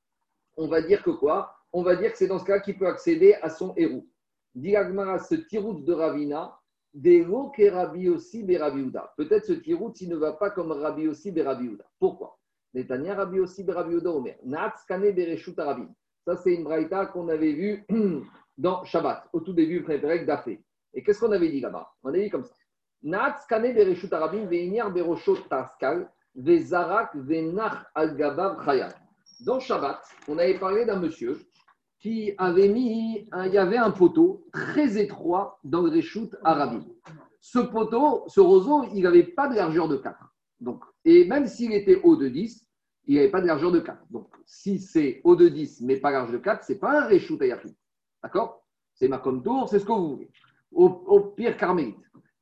on va dire que quoi? On va dire que c'est dans ce cas qu'il peut accéder à son héros. Diagmara, ce tirout de Ravina, des que Rabbi aussi Berabiouda. Peut-être ce tirout, il ne va pas comme Rabbi aussi Berabiouda. Pourquoi? Netanya Rabbi aussi Berabiouda Omer. Natskane Bereshut. Ça, c'est une braïta qu'on avait vue dans Shabbat, au tout début, préféré d'Afé. Et qu'est-ce qu'on avait dit là-bas? On avait dit comme ça. Dans Shabbat, on avait parlé d'un monsieur qui avait mis, il y avait un poteau très étroit dans le Réchout Arabim. Ce poteau, ce roseau, il n'avait pas de largeur de 4. Donc, et même s'il était haut de 10, il n'avait pas de largeur de 4. Donc, si c'est haut de 10, mais pas large de 4, ce n'est pas un Réchout Ayafim. D'accord? C'est ma tour, c'est ce que vous voulez au, pire carmélite.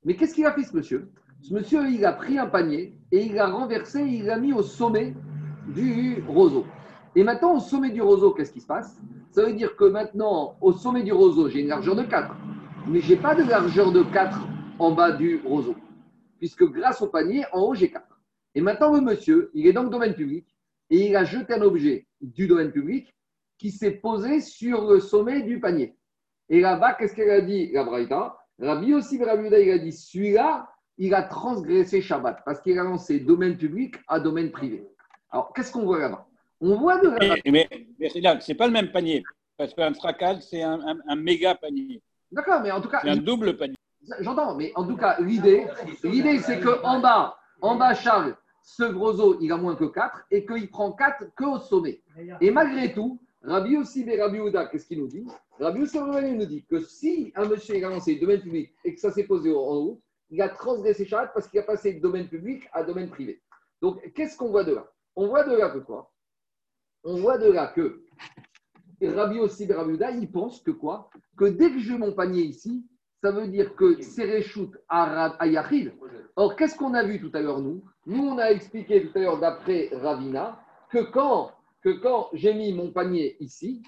Mais qu'est-ce qu'il a fait ce monsieur? Ce monsieur, il a pris un panier et il l'a renversé, il l'a mis au sommet du roseau. Et maintenant, au sommet du roseau, qu'est-ce qui se passe? Ça veut dire que maintenant, au sommet du roseau, j'ai une largeur de 4. Mais je n'ai pas de largeur de 4 en bas du roseau. Puisque grâce au panier, en haut, j'ai 4. Et maintenant, le monsieur, il est dans le domaine public et il a jeté un objet du domaine public qui s'est posé sur le sommet du panier. Et là-bas, qu'est-ce qu'elle a dit, la Braïta Rabbi aussi, Rabbi il a dit celui-là, il a transgressé Shabbat parce qu'il a lancé domaine public à domaine privé. Alors, qu'est-ce qu'on voit là-bas? On voit de là Mais, mais, c'est pas le même panier. Parce qu'un tracal, c'est un, méga panier. D'accord, mais en tout cas. C'est un double panier. J'entends, mais en tout cas, l'idée, l'idée c'est qu'en bas, en bas, Charles, ce gros os, il a moins que 4 et qu'il prend 4 qu'au sommet. Et malgré tout, Rabbi aussi et Rabbi Ouda, qu'est-ce qu'il nous dit? Rabbi Ouda nous dit que si un monsieur a lancé domaine public et que ça s'est posé en haut, il a transgressé Shabbat parce qu'il a passé de domaine public à domaine privé. Donc, qu'est-ce qu'on voit de là? On voit de là que quoi? On voit de là que Rabbi aussi Rabbi Ouda, ils pensent que quoi? Que dès que je mon panier ici, ça veut dire que c'est réchoute à, à. Or, qu'est-ce qu'on a vu tout à l'heure, nous? Nous, on a expliqué tout à l'heure, d'après Ravina, que quand que quand j'ai mis mon panier ici,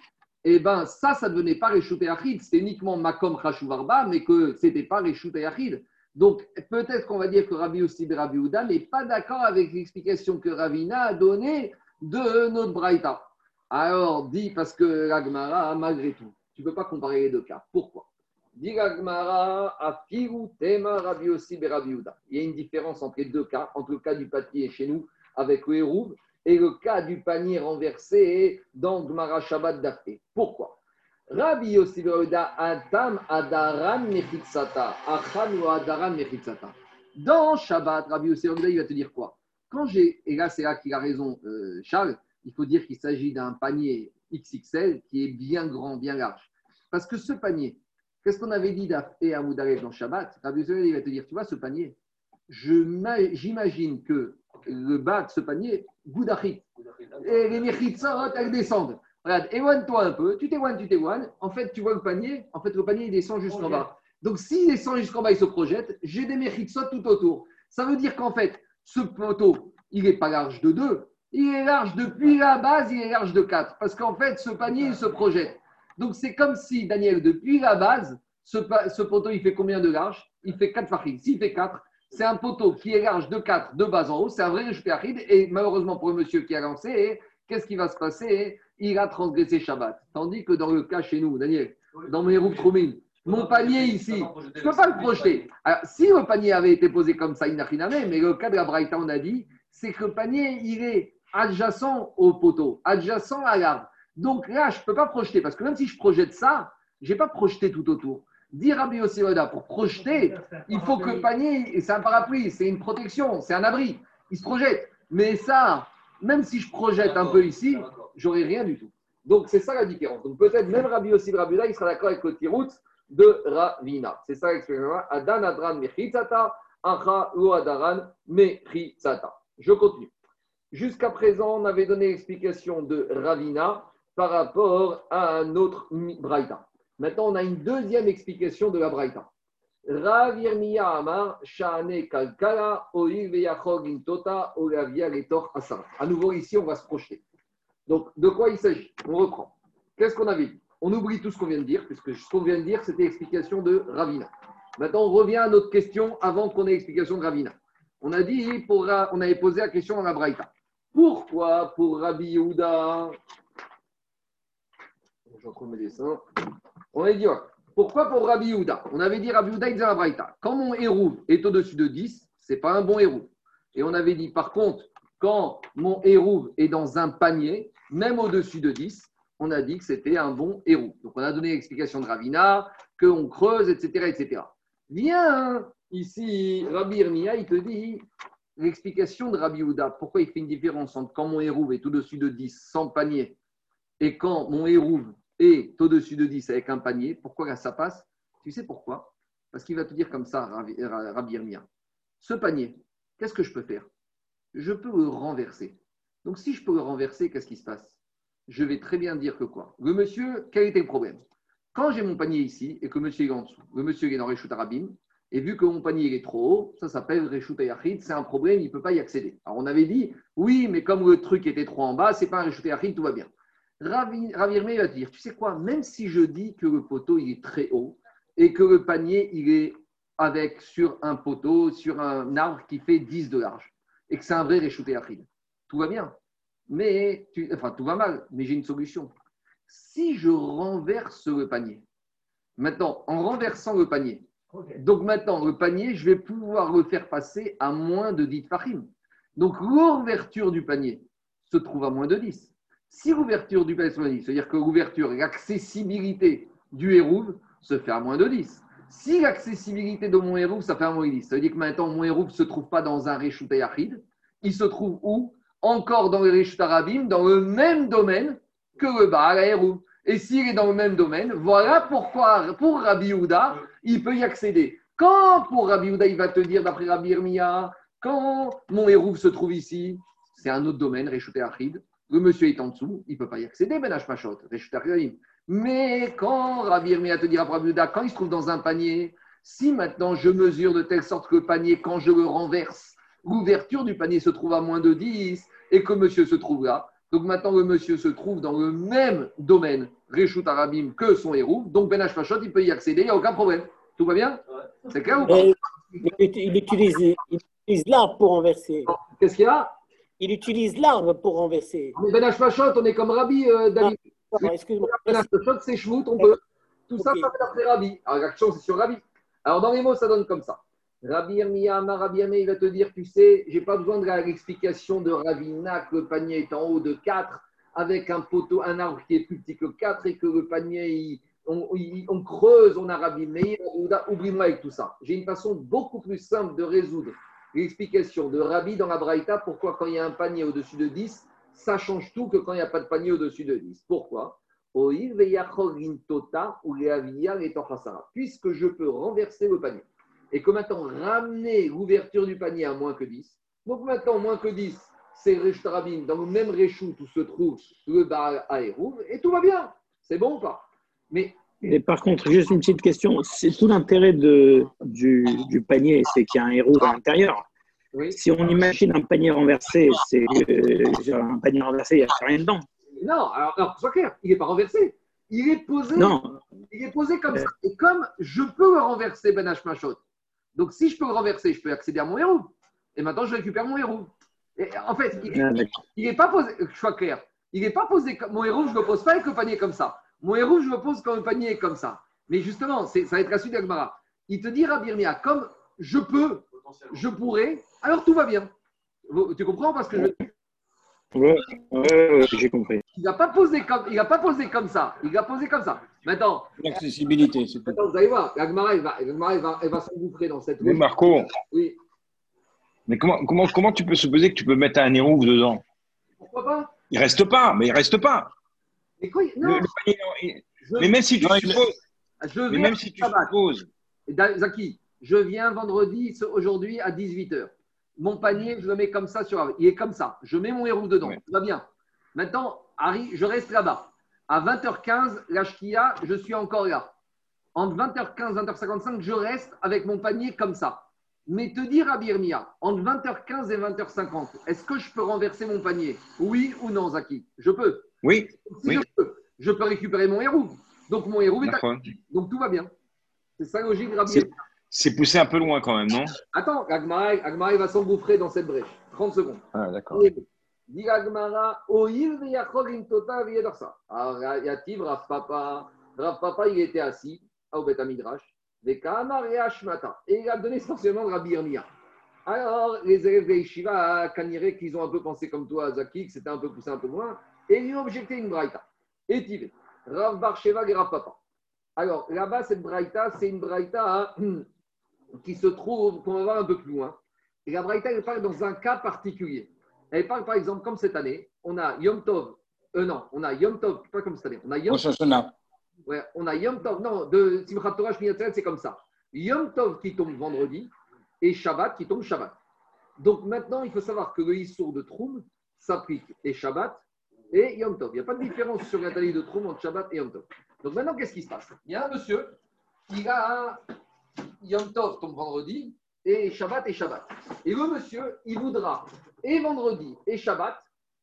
eh ben ça, ça ne devenait pas Réchouté Achid, c'était uniquement Makom Khashouvarba, mais que ce n'était pas Réchouté Achid. Donc peut-être qu'on va dire que Rabbi Aussi Rabbi Ouda n'est pas d'accord avec l'explication que Ravina a donnée de notre Braïta. Alors, dit parce que l'Agmara, malgré tout, tu ne peux pas comparer les deux cas. Pourquoi? Dit l'Agmara, Tema Rabbi Aussi Rabbi Ouda. Il y a une différence entre les deux cas, entre le cas du panier chez nous avec le et le cas du panier renversé dans Gmara Shabbat. Pourquoi? Rabbi Yossi Adam Adaran Mechitsata. Achan ou Adaran Mechitsata. Dans Shabbat, Rabbi Yossi il va te dire quoi? Quand j'ai, et là c'est là qu'il a raison, euh, Charles, il faut dire qu'il s'agit d'un panier XXL qui est bien grand, bien large. Parce que ce panier, qu'est-ce qu'on avait dit d'Afé à Moudarev dans Shabbat? Rabbi Yossi il va te dire, tu vois ce panier, j'imagine que le bas de ce panier, Goudachit. Et les Mechitzot, elles descendent. Regarde, éloigne-toi un peu, tu t'éloignes, tu t'éloignes. En fait, tu vois le panier, en fait, le panier, il descend jusqu'en bas. Donc, s'il descend jusqu'en bas, il se projette, j'ai des Mechitzot tout autour. Ça veut dire qu'en fait, ce poteau, il n'est pas large de 2, il est large depuis la base, il est large de 4. Parce qu'en fait, ce panier, il se projette. Donc, c'est comme si, Daniel, depuis la base, ce, poteau, il fait combien de large Il fait 4 farines. S'il fait 4, c'est un poteau qui est large de 4 de base en haut. C'est un vrai aride. Et malheureusement pour le monsieur qui a lancé, qu'est-ce qui va se passer? Il a transgressé Shabbat. Tandis que dans le cas chez nous, Daniel, dans mes roues mon panier ici, je ne peux pas le projeter. Alors, si le panier avait été posé comme ça, il n'a rien à mais le cas de la Braïta, on a dit, c'est que le panier, il est adjacent au poteau, adjacent à l'arbre. Donc là, je ne peux pas projeter, parce que même si je projette ça, je n'ai pas projeté tout autour. Dire Rabbi Oseoda, pour projeter, il faut que le panier, c'est un parapluie, c'est une protection, c'est un abri, il se projette. Mais ça, même si je projette un peu ici, j'aurai rien du tout. Donc c'est ça la différence. Donc peut-être même Rabbi Yossi Rabbi il sera d'accord avec le tirout de Ravina. C'est ça l'explication. Adan Adran Mechitzata, Acha Adaran Mechitzata. Je continue. Jusqu'à présent, on avait donné l'explication de Ravina par rapport à un autre Braïta. Maintenant, on a une deuxième explication de la Braïta. Ravirmiya Amar, Shane Kalkala, Oil Veyachog Intota, Olavia Letor Asar. À nouveau, ici, on va se projeter. Donc, de quoi il s'agit? On reprend. Qu'est-ce qu'on avait dit? On oublie tout ce qu'on vient de dire, puisque ce qu'on vient de dire, c'était l'explication de Ravina. Maintenant, on revient à notre question avant qu'on ait l'explication de Ravina. On a dit, pour, on avait posé la question dans la Braïta. Pourquoi pour Rabbi Yehuda? Je mes dessins. On a dit, pourquoi pour Rabbi Yehuda? On avait dit Rabbi Yehuda, il la Braïta. Quand mon héros est au-dessus de 10, ce n'est pas un bon héros. Et on avait dit, par contre, quand mon héros est dans un panier, même au-dessus de 10, on a dit que c'était un bon héros. Donc on a donné l'explication de Ravina, qu'on creuse, etc., etc. Viens ici, Rabbi Irmia, il te dit l'explication de Rabbi Yehuda. Pourquoi il fait une différence entre quand mon héros est au-dessus de 10 sans panier et quand mon héros et au-dessus de 10 avec un panier, pourquoi ça passe Tu sais pourquoi Parce qu'il va te dire comme ça, Rabbi Irmia. Ce panier, qu'est-ce que je peux faire Je peux le renverser. Donc si je peux le renverser, qu'est-ce qui se passe Je vais très bien dire que quoi Le monsieur, quel était le problème Quand j'ai mon panier ici et que monsieur est en dessous, le monsieur est dans Réchout Arabim, et vu que mon panier est trop haut, ça s'appelle Réchout Yachid, c'est un problème, il ne peut pas y accéder. Alors on avait dit, oui, mais comme le truc était trop en bas, c'est pas un Réchout Yachid, tout va bien. Ravirme va dire, tu sais quoi, même si je dis que le poteau il est très haut et que le panier il est avec sur un poteau, sur un arbre qui fait 10 de large et que c'est un vrai réchauté aride, tout va bien. Mais, tu, enfin, tout va mal, mais j'ai une solution. Si je renverse le panier, maintenant, en renversant le panier, donc maintenant, le panier, je vais pouvoir le faire passer à moins de 10 farim. Donc, l'ouverture du panier se trouve à moins de 10. Si l'ouverture du panier, c'est-à-dire que l'ouverture, l'accessibilité du hérouve se fait à moins de 10. Si l'accessibilité de mon hérouve, ça fait à moins de 10, ça veut dire que maintenant mon hérouve ne se trouve pas dans un Réchout il se trouve où? Encore dans le Réchout Arabim, dans le même domaine que le Baal hérouve. Et s'il est dans le même domaine, voilà pourquoi, pour Rabbi Houda, il peut y accéder. Quand pour Rabbi Houda, il va te dire, d'après Rabbi Irmiya, quand mon hérouve se trouve ici, c'est un autre domaine, Réchout Achid, le monsieur est en dessous, il ne peut pas y accéder, Ben Machot, Mais quand Rabbi Irmia te dira, quand il se trouve dans un panier, si maintenant je mesure de telle sorte que le panier, quand je le renverse, l'ouverture du panier se trouve à moins de 10 et que monsieur se trouve là, donc maintenant le monsieur se trouve dans le même domaine, Réchout Arabim, que son héros, donc Ben Machot, il peut y accéder, il n'y a aucun problème. Tout va bien? C'est clair ou pas? il utilise, il utilise l'arbre pour renverser. Qu'est-ce qu'il y a? Il utilise l'arbre pour renverser. Mais Ben Hashmashot, on est comme Rabbi euh, David. Ah, excuse-moi. Ben Hashmashot, c'est Shmout, on peut. Tout ça, ça fait d'après Rabbi. Alors l'action, c'est sur Rabbi. Alors dans les mots, ça donne comme ça. Rabbi Irmiyama, Rabbi il va te dire, tu sais, j'ai pas besoin de l'explication de Ravina que le panier est en haut de 4 avec un poteau, un arbre qui est plus petit que 4 et que le panier, on, on, creuse, on a Rabbi Meir, oublie-moi avec tout ça. J'ai une façon beaucoup plus simple de résoudre l'explication de Rabbi dans la Braïta, pourquoi quand il y a un panier au-dessus de 10, ça change tout que quand il n'y a pas de panier au-dessus de 10. Pourquoi? Puisque je peux renverser le panier. Et que maintenant, ramener l'ouverture du panier à moins que 10. Donc maintenant, moins que 10, c'est Reshtarabim, dans le même Réchou où se trouve le Baal Aérouv, et tout va bien. C'est bon ou pas? Mais et par contre, juste une petite question, c'est tout l'intérêt du, du, panier, c'est qu'il y a un héros à l'intérieur. Si on imagine un panier renversé, c'est un panier renversé, il n'y a rien dedans. Non, alors, sois clair, il n'est pas renversé. Il est posé, non. il est posé comme ça. Et comme je peux le renverser, Ben Machot, donc si je peux le renverser, je peux accéder à mon héros. Et maintenant, je récupère mon héros. Et en fait, il n'est ah, pas posé, je sois clair, il n'est pas posé mon héros, je ne le pose pas avec le panier comme ça. Mon héros, je le pose comme un panier comme ça. Mais justement, ça va être la suite d'Agmara. Il te dira, Birmia, comme je peux, je pourrais, alors tout va bien. Tu comprends parce que je oui, ouais, j'ai compris. Il n'a pas posé comme, il a pas posé comme ça. Il a posé comme ça. Maintenant. L'accessibilité, c'est Maintenant, vous allez voir, l'Agmara, elle va, elle va, elle va s'engouffrer dans cette. Mais Marco. Oui. Mais comment, comment, comment tu peux supposer que tu peux mettre un héros dedans? Pourquoi pas? Il reste pas, mais il reste pas. Mais quoi non. Mais même si tu supposes. Je mais même si tu supposes. Zaki, je viens vendredi, aujourd'hui, à 18h mon panier, je le mets comme ça sur Il est comme ça. Je mets mon héros dedans. Ça va bien. Maintenant, Harry, je reste là-bas. À 20h15, la je suis encore là. Entre 20h15 et 20h55, je reste avec mon panier comme ça. Mais te dire à Birmia, entre 20h15 et 20h50, est-ce que je peux renverser mon panier? Oui ou non, Zaki? Je peux. Oui. Je, peux, je peux récupérer mon héros. Donc mon héros est Donc tout va bien. C'est ça logique, Rabbi. C'est poussé un peu loin quand même, non? Attends, Agmara, va s'engouffrer dans cette brèche. 30 secondes. Ah, d'accord. Dit Agmara, Oil tota Alors, Yativ, Rav Papa, Rav Papa, il était assis au Bet Midrash, et il a donné essentiellement Rabbi Irmia. Alors, les élèves de Yeshiva, Kanire, qu'ils ont un peu pensé comme toi, Zaki, que c'était un peu poussé un peu loin, et ils ont objecté une braïta. Et Tive, Rav Barsheva et Rav Papa. Alors, là-bas, cette braïta, c'est une braïta qui se trouve, qu'on va voir un peu plus loin. Et la Braïta, elle parle dans un cas particulier. Elle parle par exemple, comme cette année, on a Yom Tov, euh, non, on a Yom Tov, pas comme cette année, on a Yom Tov. Ouais, on a Yom Tov, non, de Simchat Torah c'est comme ça. Yom Tov qui tombe vendredi et Shabbat qui tombe Shabbat. Donc maintenant, il faut savoir que le Issour de Troum s'applique et Shabbat et Yom Tov. Il n'y a pas de différence sur la de Troum entre Shabbat et Yom Tov. Donc maintenant, qu'est-ce qui se passe? Il y a un monsieur, il a Yom Tov tombe vendredi et Shabbat et Shabbat. Et le monsieur, il voudra et vendredi et Shabbat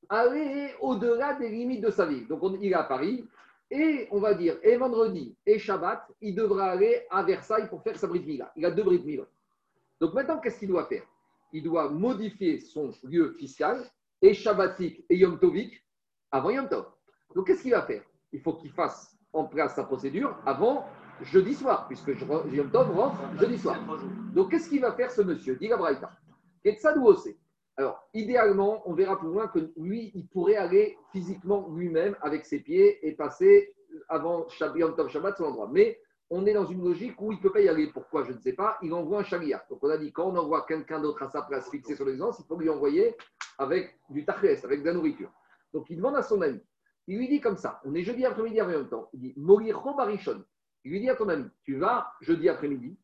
aller au-delà des limites de sa ville. Donc il est à Paris et on va dire et vendredi et Shabbat, il devra aller à Versailles pour faire sa Brit Mila. Il a deux Brit Mila. Donc maintenant, qu'est-ce qu'il doit faire? Il doit modifier son lieu fiscal et Shabbatique et Yom Tovik avant Yom Tov. Donc qu'est-ce qu'il va faire? Il faut qu'il fasse en place sa procédure avant jeudi soir, puisque Yom Tov rentre jeudi soir. Donc, qu'est-ce qu'il va faire ce monsieur? Dit Braïta. Alors, idéalement, on verra plus loin que lui, il pourrait aller physiquement lui-même avec ses pieds et passer avant Yom Tov Shabbat son endroit. Mais on est dans une logique où il ne peut pas y aller. Pourquoi? Je ne sais pas. Il envoie un chariot. Donc, on a dit quand on envoie quelqu'un d'autre à sa place fixée sur l'existence, il faut lui envoyer avec du tachès, avec de la nourriture. Donc, il demande à son ami. Il lui dit comme ça on est jeudi après-midi en même temps. Il dit Moricho Barishon. Il lui dit à ton ami, tu vas jeudi après-midi,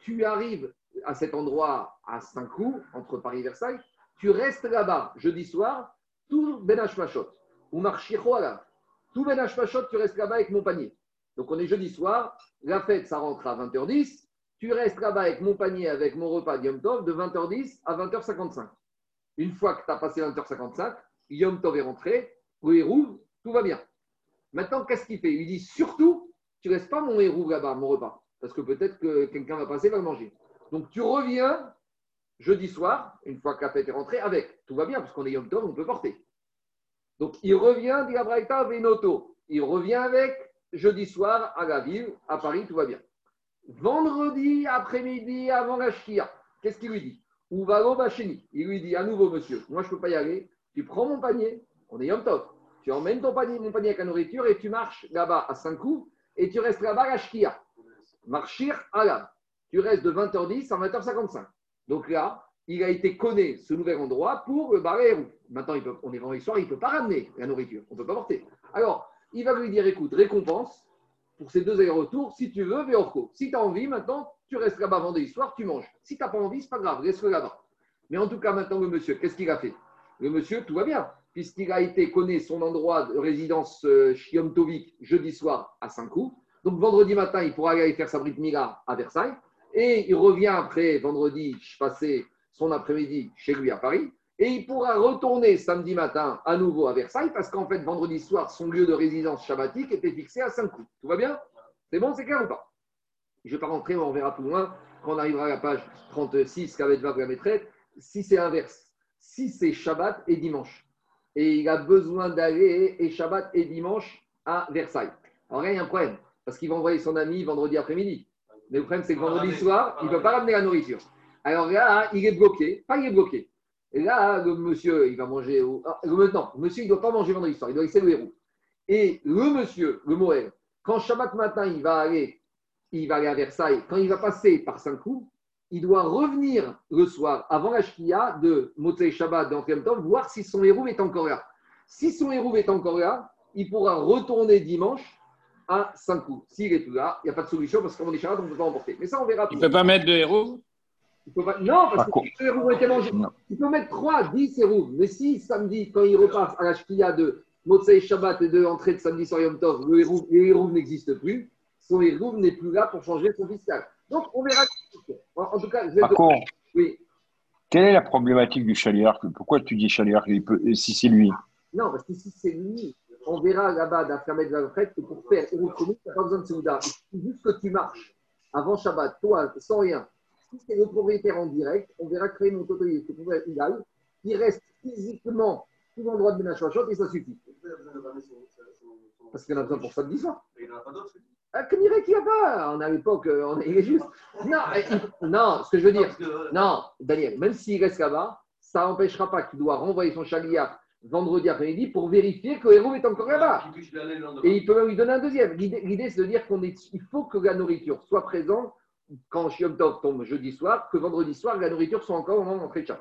tu arrives à cet endroit à Saint-Cloud, entre Paris et Versailles, tu restes là-bas jeudi soir, tout Ben Machot, ou là. Tout Ben Machot, tu restes là-bas avec mon panier. Donc on est jeudi soir, la fête, ça rentre à 20h10, tu restes là-bas avec mon panier, avec mon repas Yom Tov, de 20h10 à 20h55. Une fois que tu as passé 20h55, Yom Tov est rentré, oui, roule, tout va bien. Maintenant, qu'est-ce qu'il fait? Il dit surtout, tu ne laisses pas mon héros là-bas, mon repas, parce que peut-être que quelqu'un va passer, va le manger. Donc tu reviens jeudi soir, une fois que la fête est rentrée, avec. Tout va bien, parce qu'on est Yom Tov, on peut porter. Donc il revient, dit Abraïta, Venoto. Il revient avec jeudi soir à la ville, à Paris, tout va bien. Vendredi après-midi, avant la Shkia, qu'est-ce qu'il lui dit? Ouvalo Bacheni. Il lui dit à nouveau, monsieur, moi je ne peux pas y aller. Tu prends mon panier, on est Yom Tov. Tu emmènes ton panier, mon panier avec la nourriture et tu marches là-bas à 5 coups et tu restes là-bas à Shkia. Marchir Alam. Tu restes de 20h10 à 20h55. Donc là, il a été connu ce nouvel endroit pour le barrer. Maintenant, il peut, on est vendredi soir, il ne peut pas ramener la nourriture. On ne peut pas porter. Alors, il va lui dire écoute, récompense pour ces deux allers-retours, si tu veux, Véorco. Si tu as envie, maintenant, tu restes là-bas vendredi soir, tu manges. Si tu n'as pas envie, c'est pas grave, reste là-bas. Mais en tout cas, maintenant, le monsieur, qu'est-ce qu'il a fait? Le monsieur, tout va bien puisqu'il a été connu son endroit de résidence euh, Tovik jeudi soir à Saint-Cloud. Donc vendredi matin, il pourra aller faire sa brite Mila à Versailles. Et il revient après vendredi passé son après-midi chez lui à Paris. Et il pourra retourner samedi matin à nouveau à Versailles parce qu'en fait, vendredi soir, son lieu de résidence shabbatique était fixé à Saint-Cloud. Tout va bien? C'est bon, c'est clair ou pas? Je ne vais pas rentrer, on verra plus loin quand on arrivera à la page 36 qu'avec la maîtresse. Si c'est inverse, si c'est Shabbat et dimanche, et il a besoin d'aller et Shabbat et dimanche à Versailles. Alors là, il y a un problème, parce qu'il va envoyer son ami vendredi après-midi. Mais le problème, c'est que vendredi soir, il ne peut pas ramener la nourriture. Alors là, il est bloqué. Pas il est bloqué. Et là, le monsieur, il va manger. Au... Ah, maintenant, le monsieur, il ne doit pas manger vendredi soir. Il doit laisser le héros. Et le monsieur, le Moël, quand Shabbat matin, il va aller, il va aller à Versailles, quand il va passer par Saint-Cloud, il doit revenir le soir, avant la Shkia de Motsei Shabbat d'Ancien Temps, voir si son héros est encore là. Si son héros est encore là, il pourra retourner dimanche à Saint-Cloud. S'il est plus là, il n'y a pas de solution parce qu'on est Shabbat, on ne peut pas emporter. Mais ça, on verra. Il ne peut pas mettre de héros non, parce que les héros ont été mangés. Il peut mettre 3, 10 héros. Mais si samedi, quand il repasse à la Shkia de Motsei Shabbat et de entrée de samedi sur Yom Tov, le héros, n'existe plus, son héros n'est plus là pour changer son fiscal. Donc, on verra. En, tout cas, Par contre, oui. quelle est la problématique du chaliard Pourquoi tu dis chaliard si c'est lui Non, parce que si c'est lui, on verra là-bas d'Aframet de la retraite que pour faire héros tu n'as pas besoin de Souda. Juste que tu marches avant Shabbat, toi, sans rien, si c'est le propriétaire en direct, on verra créer une autorité qui reste physiquement tout l'endroit de Benachachot et ça suffit. Parce qu'il en a besoin pour ça de l'histoire. Il n'y en a pas d'autres ah, qu'il n'y a pas? On à l'époque, on est juste. Non, non, ce que je veux dire, non, Daniel, même s'il reste là-bas, ça n'empêchera pas qu'il doit renvoyer son chagriard vendredi après-midi pour vérifier que héros est encore là-bas. Et il peut même lui donner un deuxième. L'idée, c'est de dire qu'il faut que la nourriture soit présente quand Shiom Tov tombe jeudi soir, que vendredi soir, la nourriture soit encore au moment d'entrée de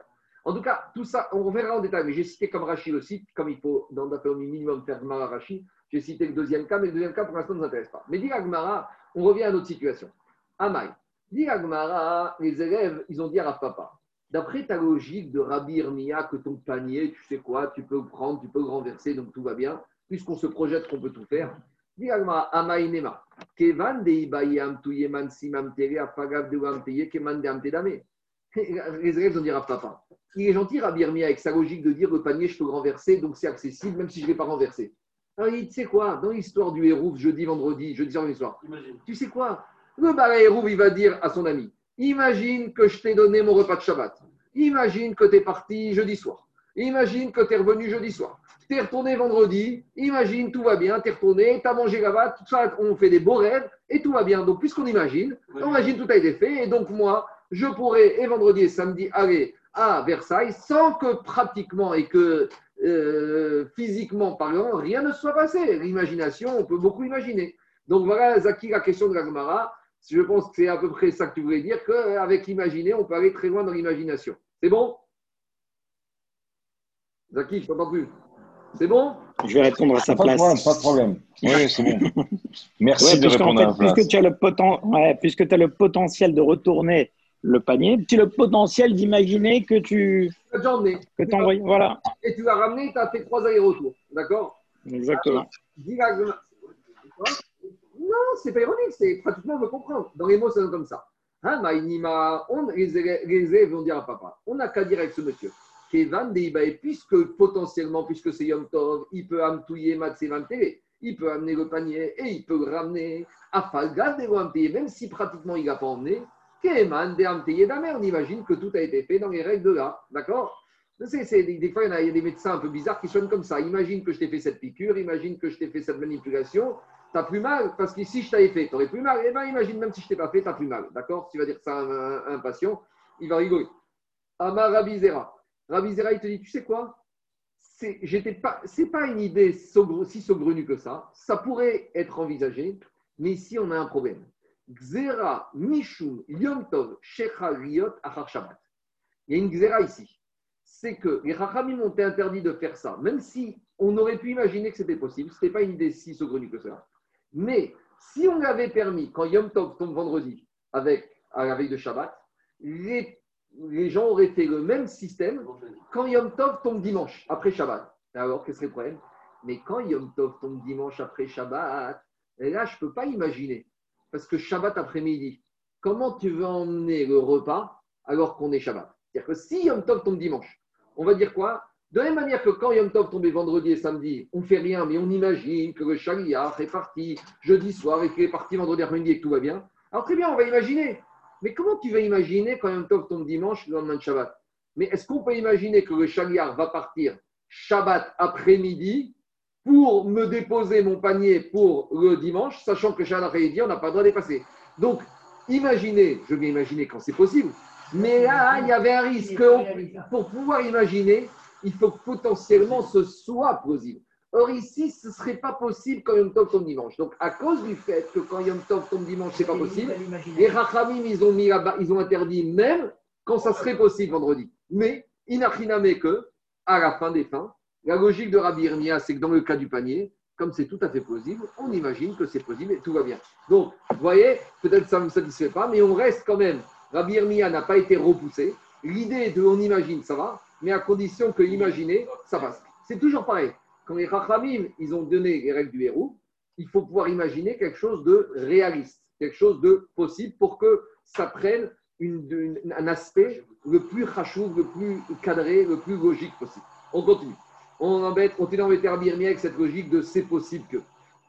En tout cas, tout ça, on verra en détail. Mais j'ai cité comme Rachid site, comme il faut dans le minimum faire mal à Rachid. J'ai cité le deuxième cas, mais le deuxième cas, pour l'instant, ne nous intéresse pas. Mais dit Agmara, on revient à notre situation. Amaï. Dit Agmara, les élèves, ils ont dit à Papa, d'après ta logique de Rabbi Irmia, que ton panier, tu sais quoi, tu peux prendre, tu peux renverser, donc tout va bien, puisqu'on se projette qu'on peut tout faire, les élèves vont dire à papa, il est gentil Rabbi Irmia avec sa logique de dire le panier je peux renverser, donc c'est accessible même si je ne l'ai pas renversé. Alors il dit, tu sais quoi, dans l'histoire du héros, jeudi, vendredi, jeudi, vendredi soir, tu sais quoi, le balai héros, il va dire à son ami, imagine que je t'ai donné mon repas de Shabbat, imagine que tu es parti jeudi soir, imagine que tu es revenu jeudi soir. Tu es retourné vendredi, imagine, tout va bien, tu es retourné, tu as mangé là-bas, tout ça, on fait des beaux rêves et tout va bien. Donc, puisqu'on imagine, on imagine tout a été fait. Et donc moi, je pourrais, et vendredi et samedi, aller à Versailles sans que pratiquement et que euh, physiquement parlant, rien ne soit passé. L'imagination, on peut beaucoup imaginer. Donc voilà, Zaki, la question de la Je pense que c'est à peu près ça que tu voulais dire, qu'avec imaginer, on peut aller très loin dans l'imagination. C'est bon? Zaki, je ne t'entends plus. C'est bon? Je vais répondre à sa pas place. De problème, pas de problème. Oui, c'est bon. Merci de répondre à la place. Puisque tu, as le ouais, puisque tu as le potentiel de retourner le panier, tu as le potentiel d'imaginer que tu. Que tu envoies. Voilà. Et tu vas ramener, tu as fait trois allers-retours. D'accord? Exactement. Non, c'est pas ironique, c'est pratiquement, on veut comprendre. Dans les mots, c'est comme ça. Hein, on, les, élèves vont dire à papa on n'a qu'à dire avec ce monsieur puisque potentiellement, puisque c'est Yom Tov, il peut amtouiller Matsevantere, il peut amener le panier et il peut le ramener à Falgad de même si pratiquement il n'a pas emmené. On imagine que tout a été fait dans les règles de là. D'accord? C'est, des, fois, il y, a, des médecins un peu bizarres qui sonnent comme ça. Imagine que je t'ai fait cette piqûre, imagine que je t'ai fait cette manipulation. Tu as plus mal, parce que si je t'avais fait, tu aurais plus mal. Eh bien, imagine même si je t'ai pas fait, tu as plus mal. D'accord? Tu vas dire ça à un, patient, il va rigoler. Amar Rabizera. Rabbi Zera, il te dit, tu sais quoi? Ce pas, c'est pas une idée si saugrenue que ça. Ça pourrait être envisagé, mais ici, on a un problème. Xera Mishum Yom Tov Riot Shabbat. Il y a une Xera ici. C'est que les Chachamim ont interdit de faire ça, même si on aurait pu imaginer que c'était possible. Ce n'était pas une idée si saugrenue que ça. Mais si on avait permis, quand Yom Tov tombe vendredi, avec, à la veille de Shabbat, les les gens auraient fait le même système quand Yom Tov tombe dimanche, après Shabbat. Alors, qu'est-ce que le problème Mais quand Yom Tov tombe dimanche après Shabbat, là, je ne peux pas imaginer. Parce que Shabbat après-midi, comment tu veux emmener le repas alors qu'on est Shabbat? C'est-à-dire que si Yom Tov tombe dimanche, on va dire quoi? De la même manière que quand Yom Tov tombait vendredi et samedi, on ne fait rien, mais on imagine que le chariach est parti jeudi soir et qu'il est parti vendredi après-midi et que tout va bien. Alors très bien, on va imaginer. Mais comment tu vas imaginer quand Yom Tov tombe dimanche, le lendemain de Shabbat? Mais est-ce qu'on peut imaginer que le chariach va partir Shabbat après-midi pour me déposer mon panier pour le dimanche, sachant que Shabbat après-midi, on n'a pas le droit de dépasser Donc, imaginez, je vais imaginer quand c'est possible, mais là, il y avait un risque. Pour pouvoir imaginer, il faut que potentiellement ce soit plausible. Or, ici, ce ne serait pas possible quand Yom Tov tombe dimanche. Donc, à cause du fait que quand Yom Tov tombe dimanche, ce n'est pas possible, les Rachamim, ils ont, mis ils ont interdit même quand ça serait possible vendredi. Mais, inachiname que, à la fin des fins, la logique de Rabbi Irmia, c'est que dans le cas du panier, comme c'est tout à fait plausible, on imagine que c'est possible et tout va bien. Donc, vous voyez, peut-être ça ne me satisfait pas, mais on reste quand même. Rabbi Irmia n'a pas été repoussé. L'idée de on imagine, ça va, mais à condition que imaginer, ça passe. C'est toujours pareil. Quand les Rachamim, ils ont donné les règles du héros, il faut pouvoir imaginer quelque chose de réaliste, quelque chose de possible pour que ça prenne un aspect le plus rachou, le plus cadré, le plus logique possible. On continue. On embête, on continue d'embêter Rabbi avec cette logique de c'est possible que.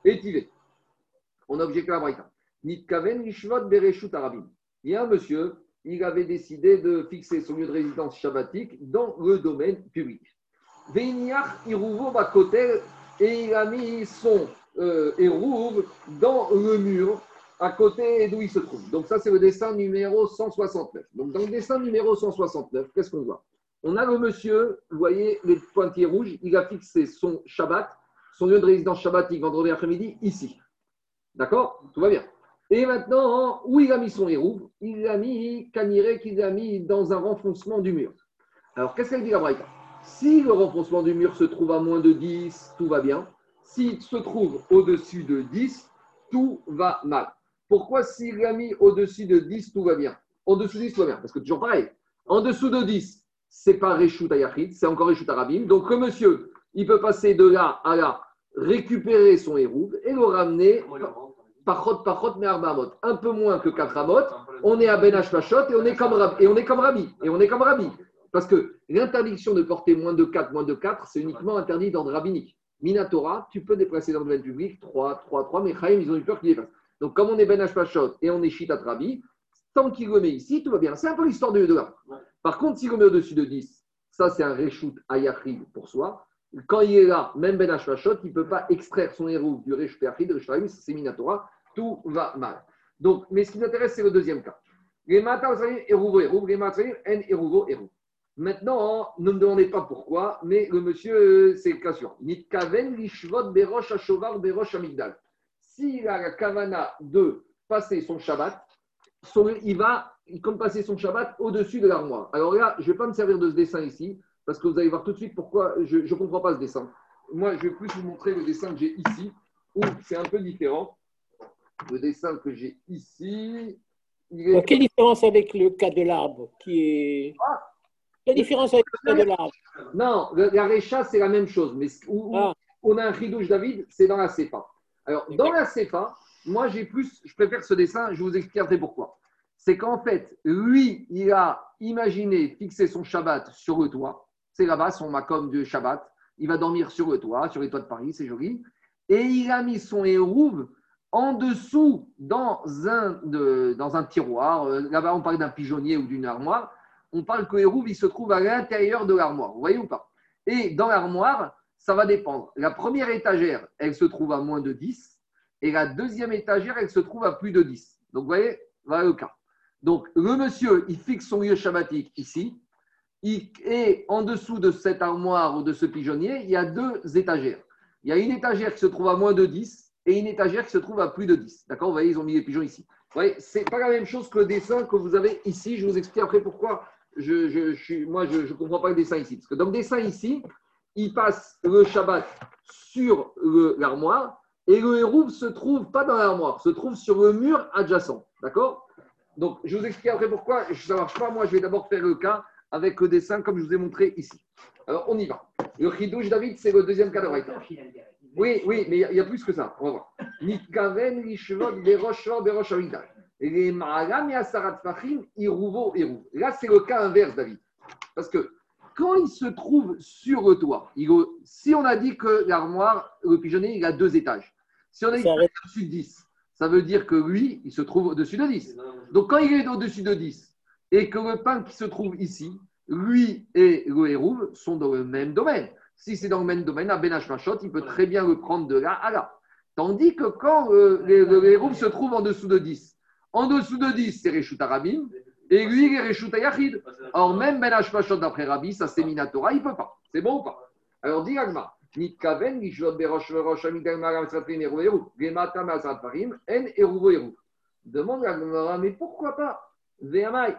Et On a objecté la Braïta. Nitkaven Bereshut Arabim. Il y a un monsieur, il avait décidé de fixer son lieu de résidence shabbatique dans le domaine public. Veiniach Iruvo Bakotel, et il a mis son euh, dans le mur à côté d'où il se trouve. Donc ça, c'est le dessin numéro 169. Donc dans le dessin numéro 169, qu'est-ce qu'on voit? On a le monsieur, vous voyez les pointillés rouges, il a fixé son Shabbat, son lieu de résidence shabbatique vendredi après-midi, ici. D'accord? Tout va bien. Et maintenant, où il a mis son héros Il l'a mis, Kanirek, qu'il l'a mis dans un renfoncement du mur. Alors, qu'est-ce qu'elle dit la Braïta? Si le renfoncement du mur se trouve à moins de 10, tout va bien. S'il se trouve au-dessus de 10, tout va mal. Pourquoi s'il l'a mis au-dessus de 10, tout va bien? Au-dessus de 10, tout va bien. Parce que toujours pareil. En dessous de 10, c'est pas Réchout Ayachid, c'est encore Réchout Arabim. Donc le monsieur, il peut passer de là à là, récupérer son héros et le ramener Pachot, Pachot, mais Arbamot. Un peu moins que 4 Amot. On est à Ben Pachot et on est comme Rabbi. Et on est comme Rabbi. Et on est comme Rabbi. Parce que l'interdiction de porter moins de 4, moins de 4, c'est uniquement interdit dans le rabbinique. Minatora, tu peux déplacer dans le domaine public 3, 3, 3, mais Chaim, ils ont eu peur qu'il dépasse. Donc, comme on est Ben Pachot et on est Shitat Rabbi, tant qu'il le met ici, tout va bien. C'est un peu l'histoire de là. Par contre, s'il le met au-dessus de 10, ça, c'est un reshoot ayachri pour soi. Quand il est là, même Ben il ne peut pas extraire son héros du Resh Peachid, c'est Minatora, tout va mal. Donc, mais ce qui m'intéresse, c'est le deuxième cas. Maintenant, ne me demandez pas pourquoi, mais le monsieur, c'est le cas. Nitkaven lishvot. S'il a la kavana de passer son Shabbat, il va, comme passer son Shabbat au-dessus de l'armoire. Alors là, je ne vais pas me servir de ce dessin ici, parce que vous allez voir tout de suite pourquoi je ne comprends pas ce dessin. Moi, je vais plus vous montrer le dessin que j'ai ici, où c'est un peu différent. Le dessin que j'ai ici. quelle différence avec le cas de l'arbre qui est. Ah. quelle différence avec le cas de l'arbre Non, la récha, c'est la même chose, mais où, ah. on a un ridouche David, c'est dans la CEPA. Alors, dans la CEPA, moi, j'ai plus, je préfère ce dessin, je vous expliquerai pourquoi. C'est qu'en fait, lui, il a imaginé fixer son Shabbat sur le toit c'est là-bas son macom de Shabbat. Il va dormir sur le toit, sur les toits de Paris, c'est joli. Et il a mis son hérouve en dessous dans un, dans un tiroir. Euh, là-bas, on parle d'un pigeonnier ou d'une armoire. On parle que hérouve, il se trouve à l'intérieur de l'armoire. Vous voyez ou pas? Et dans l'armoire, ça va dépendre. La première étagère, elle se trouve à moins de 10. Et la deuxième étagère, elle se trouve à plus de 10. Donc, vous voyez, voilà le cas. Donc, le monsieur, il fixe son lieu shabbatique ici. Et en dessous de cette armoire ou de ce pigeonnier, il y a deux étagères. Il y a une étagère qui se trouve à moins de 10 et une étagère qui se trouve à plus de 10. D'accord Vous voyez, ils ont mis les pigeons ici. Vous voyez, c'est pas la même chose que le dessin que vous avez ici. Je vous explique après pourquoi je, suis, moi, je ne comprends pas le dessin ici. Parce que dans le dessin ici, il passe le Shabbat sur l'armoire et le héros se trouve pas dans l'armoire, se trouve sur le mur adjacent. D'accord? Donc, je vous explique après pourquoi. Ça ne marche pas. Moi, je vais d'abord faire le cas avec le dessin comme je vous ai montré ici. Alors, on y va. Le chidouche David, c'est le deuxième cas de Oui, oui, mais il y, a plus que ça. On va voir. Les. Là, c'est le cas inverse, David. Parce que quand il se trouve sur le toit, si on a dit que l'armoire, le pigeonnier, il a deux étages, si on est au-dessus de 10, ça veut dire que lui, il se trouve au-dessus de 10. Donc quand il est au-dessus de 10 et que le pain qui se trouve ici, lui et le hérouve sont dans le même domaine. Si c'est dans le même domaine, à Ben Machot, il peut très bien le prendre de là à là. Tandis que quand euh, le, hérouve se trouve en dessous de 10, en dessous de 10, c'est Reshut Arabim, et lui, il est Reshut Ayachid. Or, même Ben Machot d'après Rabbi, ça c'est Minatora, il ne peut pas. C'est bon ou pas? Alors, dis Agma. Nitkaven, Berosh Verosh, Amidel Maram, Farim, En. Demande à mais pourquoi pas Ve'amai.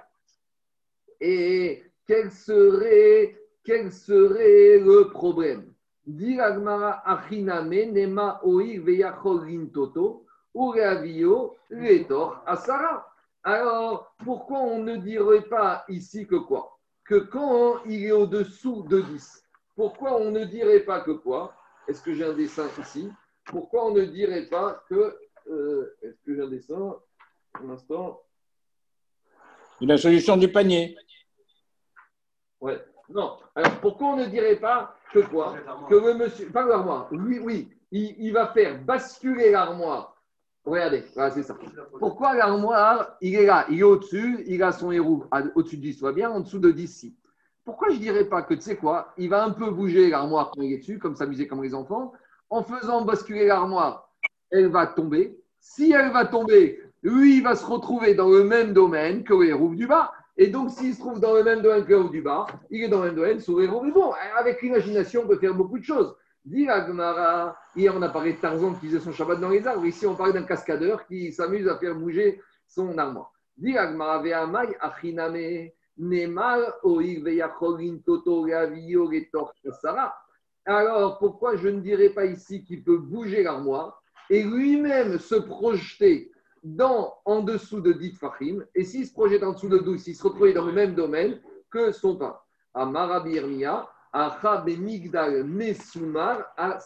Et quel serait, quel serait le problème Diragmara achiname nema oir veyachol rintoto ureavio letor asara. Alors, pourquoi on ne dirait pas ici que quoi? Que quand il est au-dessous de 10, pourquoi on ne dirait pas que quoi? Est-ce que j'ai un dessin ici? Pourquoi on ne dirait pas que. Euh, est-ce que j'ai un dessin? Un instant. La solution du panier. Ouais. Non. Alors pourquoi on ne dirait pas que quoi? Que le monsieur. Pas l'armoire. Oui, oui. Il, va faire basculer l'armoire. Regardez, c'est ça. Pourquoi l'armoire, il est là, il est au-dessus, il a son héros au-dessus de 10, soit bien, en dessous de 10 si. Pourquoi je ne dirais pas que, tu sais quoi, il va un peu bouger l'armoire quand il est dessus, comme s'amuser comme les enfants, en faisant basculer l'armoire, elle va tomber. Si elle va tomber, lui, il va se retrouver dans le même domaine que le héros du bas. Et donc, s'il se trouve dans le même domaine que le du bas, il est dans le même domaine sous les Mais bon, avec l'imagination, on peut faire beaucoup de choses. Dit Agmara, hier on a parlé de Tarzan qui faisait son Shabbat dans les arbres. Ici, on parle d'un cascadeur qui s'amuse à faire bouger son armoire. Dit Agmara, Ve'amai, Achiname, Alors, pourquoi je ne dirais pas ici qu'il peut bouger l'armoire et lui-même se projeter dans, en dessous de dit Fahim, et s'il se projette en dessous de 12, s'il se retrouve dans le même domaine que son pain. À Marabirmia, à Migdal Mesumar, à.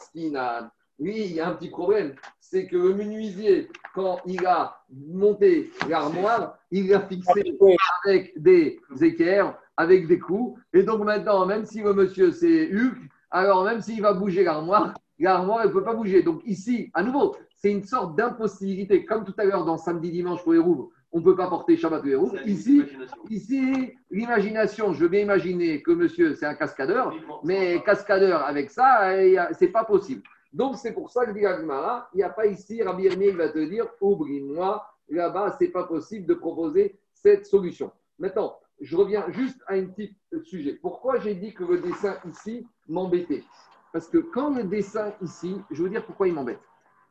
Oui, il y a un petit problème, c'est que le menuisier, quand il a monté l'armoire, il l'a fixé avec des équerres, avec des coups. Et donc maintenant, même si le monsieur c'est Hugues, alors même s'il va bouger l'armoire, l'armoire, elle ne peut pas bouger. Donc ici, à nouveau, c'est une sorte d'impossibilité. Comme tout à l'heure dans samedi, dimanche pour les roues, on ne peut pas porter Shabbat les roues. Ici, ici l'imagination, je vais imaginer que monsieur, c'est un cascadeur, mais cascadeur avec ça, c'est pas possible. Donc, c'est pour ça que dit il n'y a pas ici, Rabbi il va te dire, oublie-moi, là-bas, c'est pas possible de proposer cette solution. Maintenant, je reviens juste à un petit sujet. Pourquoi j'ai dit que le dessin ici m'embêtait? Parce que quand le dessin ici, je veux dire pourquoi il m'embête.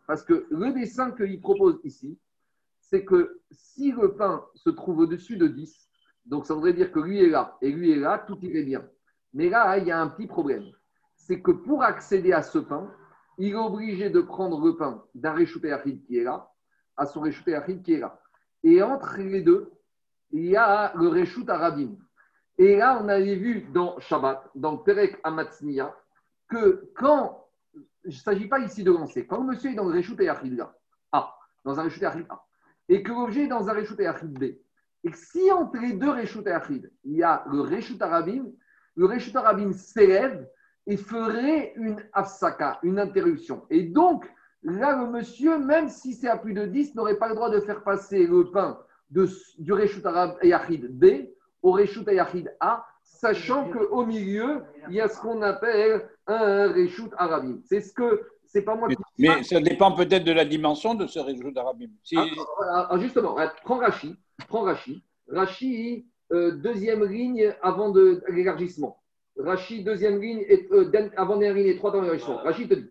Parce que le dessin qu'il propose ici, c'est que si le pain se trouve au-dessus de 10, donc ça voudrait dire que lui est là et lui est là, tout irait bien. Mais là, il y a un petit problème. C'est que pour accéder à ce pain, il est obligé de prendre le pain d'un réchauffé aride qui est là à son réchauffé aride qui est là. Et entre les deux, il y a le réchout arabim. Et là, on avait vu dans Shabbat, dans Perek Amatzniya, que quand, il ne s'agit pas ici de lancer, quand le monsieur est dans le Réchout et A, dans un Réchout et A, et que l'objet est dans un Réchout et B, et que si entre les deux Réchout et il y a le Réchout Arabim, le Réchout Arabim s'élève et ferait une afsaka, une interruption. Et donc, là, le monsieur, même si c'est à plus de 10, n'aurait pas le droit de faire passer le pain de, du Réchout Arab B au Réchout A, sachant qu'au milieu, il y a ce qu'on appelle un Réchout Arabim. C'est ce que. C'est pas moi qui Mais, ça dépend peut-être de la dimension de ce Réchout Arabim. Ah, ah, justement, prends Rachi. Prends Rachi. Rachi, euh, deuxième ligne avant de l'élargissement. Rachi, deuxième ligne, et, euh, avant dernière ligne et trois dans l'élargissement. Rachi te dit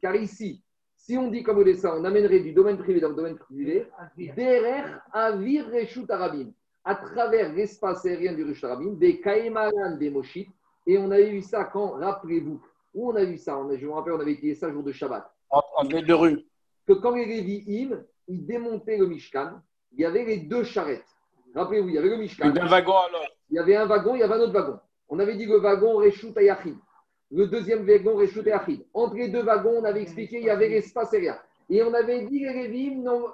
car ici, si on dit comme au dessin, on amènerait du domaine privé dans le domaine privé, derrière Avir Reshut Arabim, à travers l'espace aérien du Reshut Arabim, des Kaemaran des Moshit, et on avait vu ça quand, rappelez-vous, où on a vu ça? Je me rappelle, on avait étudié ça le jour de Shabbat. En, en de rue. Que quand les Lévi'im, ils démontaient le Mishkan, il y avait les deux charrettes. Rappelez-vous, il y avait le Mishkan. D'un wagon à l'autre. Il y avait un wagon, il y avait un autre wagon. On avait dit le wagon Reshut Ayachim le deuxième wagon Réchout et Entre les deux wagons, on avait expliqué qu'il y avait l'espace aérien. Et on avait dit les Lévim, non,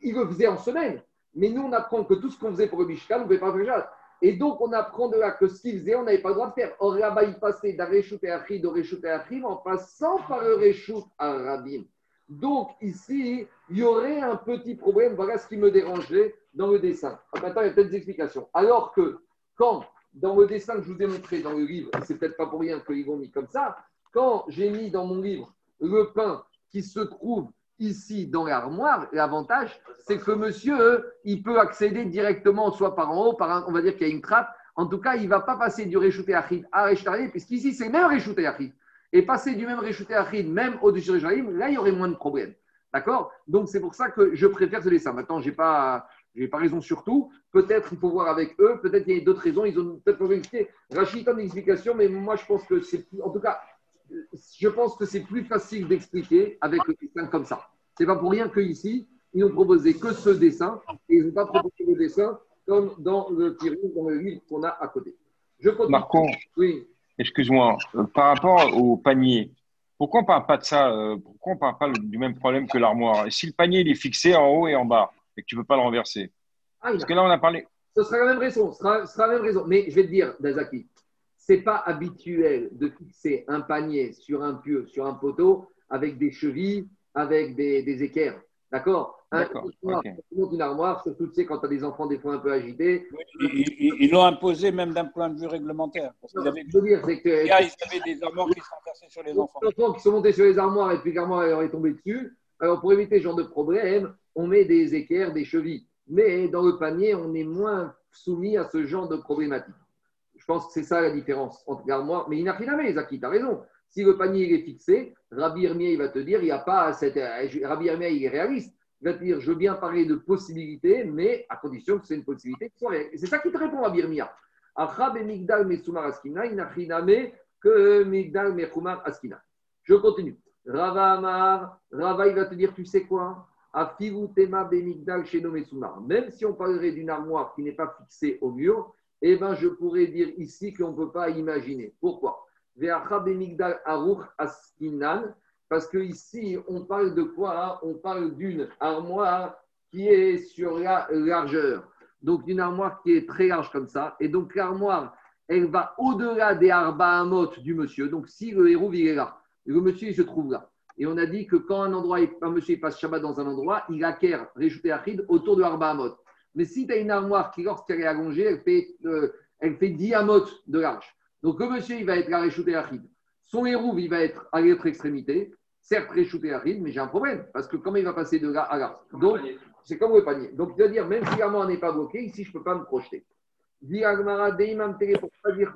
ils le faisaient en semaine. Mais nous, on apprend que tout ce qu'on faisait pour le Mishkan, on ne pouvait pas faire Et donc, on apprend de là que ce qu'ils faisaient, on n'avait pas le droit de faire. Or, là-bas, ils passaient d'un Réchout et Achid au Réchout et Achim en passant par le Réchout à Rabim. Donc, ici, il y aurait un petit problème. Voilà ce qui me dérangeait dans le dessin. Ah, maintenant, il y a peut-être des explications. Alors que, quand, dans le dessin que je vous ai montré dans le livre, c'est peut-être pas pour rien qu'ils l'ont mis comme ça, quand j'ai mis dans mon livre le pain qui se trouve ici dans l'armoire, l'avantage, c'est que monsieur, il peut accéder directement, soit par en haut, par on va dire qu'il y a une trappe. En tout cas, il ne va pas passer du réchouté achid à Rechtari, puisqu'ici, c'est même réchouté achid. Et passer du même réchouté achid, même au-dessus de là, il y aurait moins de problèmes. D'accord? Donc, c'est pour ça que je préfère ce dessin. Maintenant, je n'ai pas, pas raison sur tout. Peut-être il faut voir avec eux. Peut-être il y a d'autres raisons. Ils ont peut-être pas expliqué. Rachid a une explication, mais moi, je pense que c'est En tout cas, je pense que c'est plus facile d'expliquer avec le dessin comme ça. C'est pas pour rien qu'ici, ils n'ont proposé que ce dessin et ils n'ont pas proposé le dessin comme dans le tirou, dans le livre qu'on a à côté. Je Marco, oui. Excuse-moi, euh, par rapport au panier, pourquoi on ne parle pas de ça euh, Pourquoi on ne parle pas du même problème que l'armoire? Et si le panier il est fixé en haut et en bas et que tu ne peux pas le renverser? Ah, Parce que là, on a parlé. Ce sera la même raison. Ce sera, sera la même raison. Mais je vais te dire, Dazaki, ce n'est pas habituel de fixer un panier sur un pieu, sur un poteau, avec des chevilles, avec des, des équerres. D'accord? Une armoire, surtout tu sais, quand tu as des enfants des fois un peu agités. ils l'ont imposé même d'un point de vue réglementaire. Parce qu'ils avaient, dire, que, ils avaient des armoires qui sont renversées sur les enfants. Les enfants qui sont montés sur les armoires et puis l'armoire est tombée dessus. Alors pour éviter ce genre de problème, on met des équerres, des chevilles. Mais dans le panier, on est moins soumis à ce genre de problématique. Je pense que c'est ça la différence entre l'armoire. Mais il n'a rien à Zaki, tu as raison. Si le panier est fixé, Rabbi Hermia, il va te dire, il n'y a pas cette. Rabbi Hermia, il est réaliste. Il va te dire, je veux bien parler de possibilités, mais à condition que c'est une possibilité qui soit Et c'est ça qui te répond, Rabbi Askina. Je continue. Rava Amar, Rava, il va te dire, tu sais quoi? Même si on parlerait d'une armoire qui n'est pas fixée au mur, eh ben, je pourrais dire ici qu'on ne peut pas imaginer. Pourquoi? Parce que ici, on parle de quoi On parle d'une armoire qui est sur la largeur. Donc, une armoire qui est très large comme ça. Et donc, l'armoire, elle va au-delà des arbaamot du monsieur. Donc, si le héros, il est là, le monsieur, se trouve là. Et on a dit que quand un endroit, un monsieur passe Shabbat dans un endroit, il acquiert Réchouté Achid autour de arbaamot. Mais si tu as une armoire qui, lorsqu'elle est allongée, elle fait, euh, elle fait 10 amot de large. Donc le monsieur, il va être la réchouté Achid. Son hérouve, il va être à l'autre extrémité. Certes, réchouté Achid, mais j'ai un problème. Parce que comment il va passer de là à là Donc, c'est comme le panier. Donc, il va dire, même si l'armoire n'est pas bloquée, ici, je ne peux pas me projeter. Diagmara, Deimam pour pas dire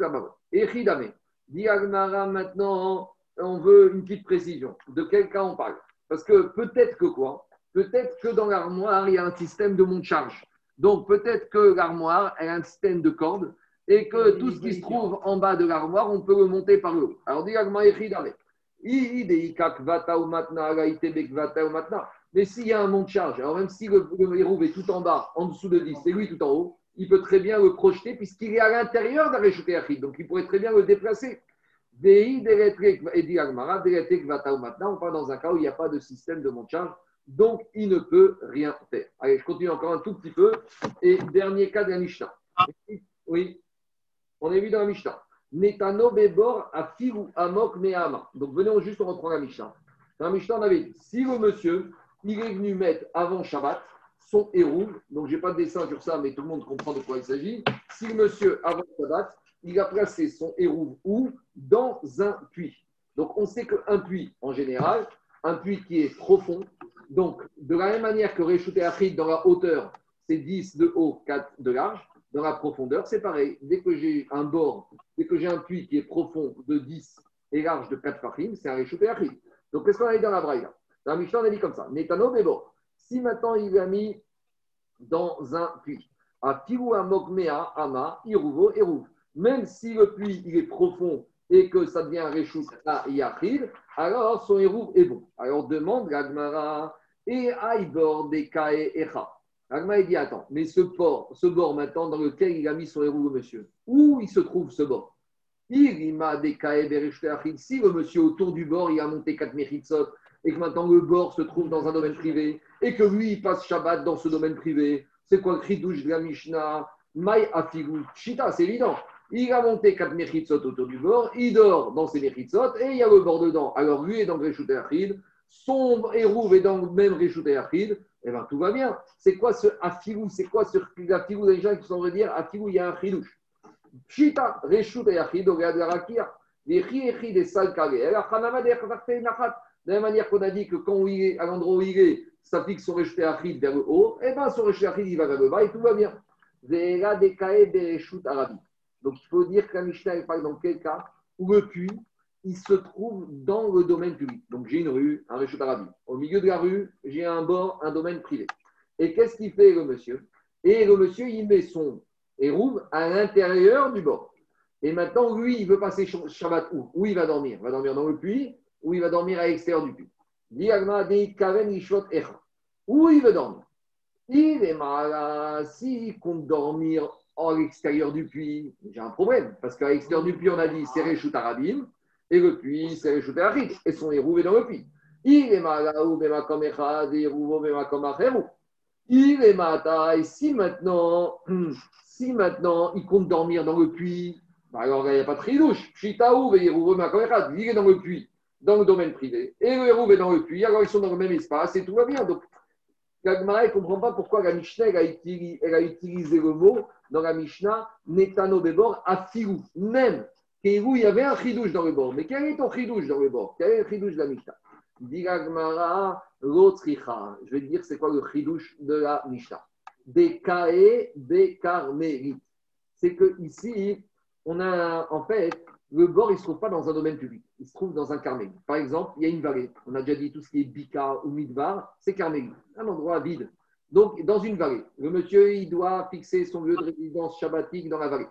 Et Chidame. Diagmara, maintenant, on veut une petite précision. De quel cas on parle? Parce que peut-être que quoi? Peut-être que dans l'armoire, il y a un système de monte-charge. Donc peut-être que l'armoire a un système de cordes et que tout ce qui se trouve en bas de l'armoire, on peut le monter par le haut. Alors, dit mais s'il y a un monte charge, alors même si le, le est tout en bas, en dessous de 10, c'est lui tout en haut, il peut très bien le projeter puisqu'il est à l'intérieur d'un réchauffé Donc il pourrait très bien le déplacer. Et dit maintenant, on parle dans un cas où il n'y a pas de système de monte charge donc il ne peut rien faire. Allez, je continue encore un tout petit peu. Et dernier cas Mishnah. Oui, on est vu dans la Mishnah. Netano bebor a amok. Donc venons juste, on reprend la Mishnah. Dans la Mishnah, on avait si le monsieur, il est venu mettre avant Shabbat son héros, donc je n'ai pas de dessin sur ça, mais tout le monde comprend de quoi il s'agit. Si le monsieur, avant Shabbat, il a placé son héros où? Dans un puits. Donc on sait qu'un puits, en général, un puits qui est profond, donc, de la même manière que Réchouté Afrique, dans la hauteur, c'est 10 de haut, 4 de large, dans la profondeur, c'est pareil. Dès que j'ai un bord, dès que j'ai un puits qui est profond de 10 et large de 4 fachim, c'est un Réchouté Afrique. Donc, qu'est-ce qu'on a dit dans la braille Dans la Mishnah, on a dit comme ça. Netano bon. Si maintenant il l'a mis dans un puits, à Amokmea Ama, Iruvo, Eruv. Même si le puits est profond et que ça devient Réchout à Yachid, alors son héros est bon. Alors demande Gagmara et Aïbor des Kae Echa. Gagmara dit Attends, mais ce ce bord maintenant dans lequel il a mis son héros, monsieur, où il se trouve ce bord? Il m'a Si le monsieur autour du bord, il a monté 4 Mechitsot et que maintenant le bord se trouve dans un domaine privé, et que lui, il passe Shabbat dans ce domaine privé, c'est quoi le chidouche de la Mishnah? Mai afigu Chita, c'est évident. Il a monté quatre mechitzot autour du bord, il dort dans ses mechitzot, et il y a le bord dedans. Alors lui est dans le Achid, son hérouve est dans le même et eh bien tout va bien. C'est quoi ce afigou C'est quoi ce afigou des gens qui sont dire afigou, il y a un chidouche? Chita, Réchout Achid, au de la rakia. Les chiéchis des salkalé. Alors, de la même manière qu'on a dit que quand il est à l'endroit où il est, fixe son rejeté achid vers le haut, et eh bien son rejeté achid, il va vers le bas et tout va bien. Donc il faut dire que la Mishnah parle dans quel cas? Où le puits, il se trouve dans le domaine public. Donc j'ai une rue, un rejeté arabe. Au milieu de la rue, j'ai un bord, un domaine privé. Et qu'est-ce qu'il fait le monsieur? Et le monsieur, il met son hérouve à l'intérieur du bord. Et maintenant, lui, il veut passer Shabbat où? Où il va dormir? Il va dormir dans le puits ou il va dormir à l'extérieur du puits? Où il veut dormir? Il est mal. S'il compte dormir à l'extérieur du puits, j'ai un problème. Parce qu'à l'extérieur du puits, on a dit c'est Réchout Arabim. Et le puits, c'est Réchout Arabim. Et son hérouvé dans le puits. Il est mal. Il est mal. Et si maintenant, si maintenant il compte dormir dans le puits, bah alors il n'y a pas de tridouche. Chitaou, il est dans le puits dans le domaine privé, et le héros est dans le puits, alors ils sont dans le même espace et tout va bien. Donc, Gagmara ne comprend pas pourquoi la Mishnah elle a, utilisé, elle a, utilisé, le mot dans la Mishnah Netano Bebor Afilou. Même où il y avait un chidouche dans le bord. Mais quel est ton chidouche dans le bord? Quel est le chidouche de la Mishnah? Je vais dire c'est quoi le chidouche de la Mishnah? Bekae Bekarmerit. C'est que ici, on a en fait le bord, il ne se trouve pas dans un domaine public, il se trouve dans un carmel. Par exemple, il y a une vallée. On a déjà dit tout ce qui est Bika ou Midbar, c'est carmel, un endroit vide. Donc, dans une vallée, le monsieur, il doit fixer son lieu de résidence shabbatique dans la vallée.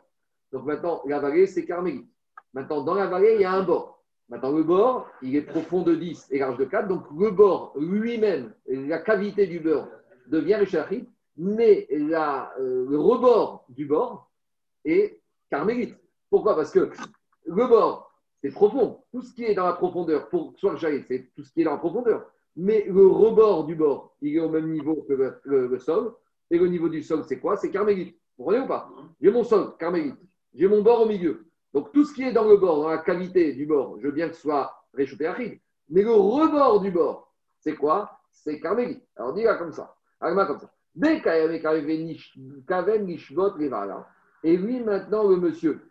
Donc maintenant, la vallée, c'est carmélite. Maintenant, dans la vallée, il y a un bord. Maintenant, le bord, il est profond de 10 et large de 4. Donc, le bord lui-même, la cavité du bord devient Réchachit, mais la, euh, le rebord du bord est carmélite. Pourquoi? Parce que le bord, c'est profond. Tout ce qui est dans la profondeur, pour soit c'est tout ce qui est dans la profondeur. Mais le rebord du bord, il est au même niveau que le, sol. Et le niveau du sol, c'est quoi? C'est carmélite. Vous comprenez ou pas? J'ai mon sol, carmélite. J'ai mon bord au milieu. Donc tout ce qui est dans le bord, dans la cavité du bord, je veux bien que ce soit réchauffé. Mais le rebord du bord, c'est quoi? C'est carmélite. Alors dis-la comme ça. Alma comme ça. Et lui, maintenant, le monsieur,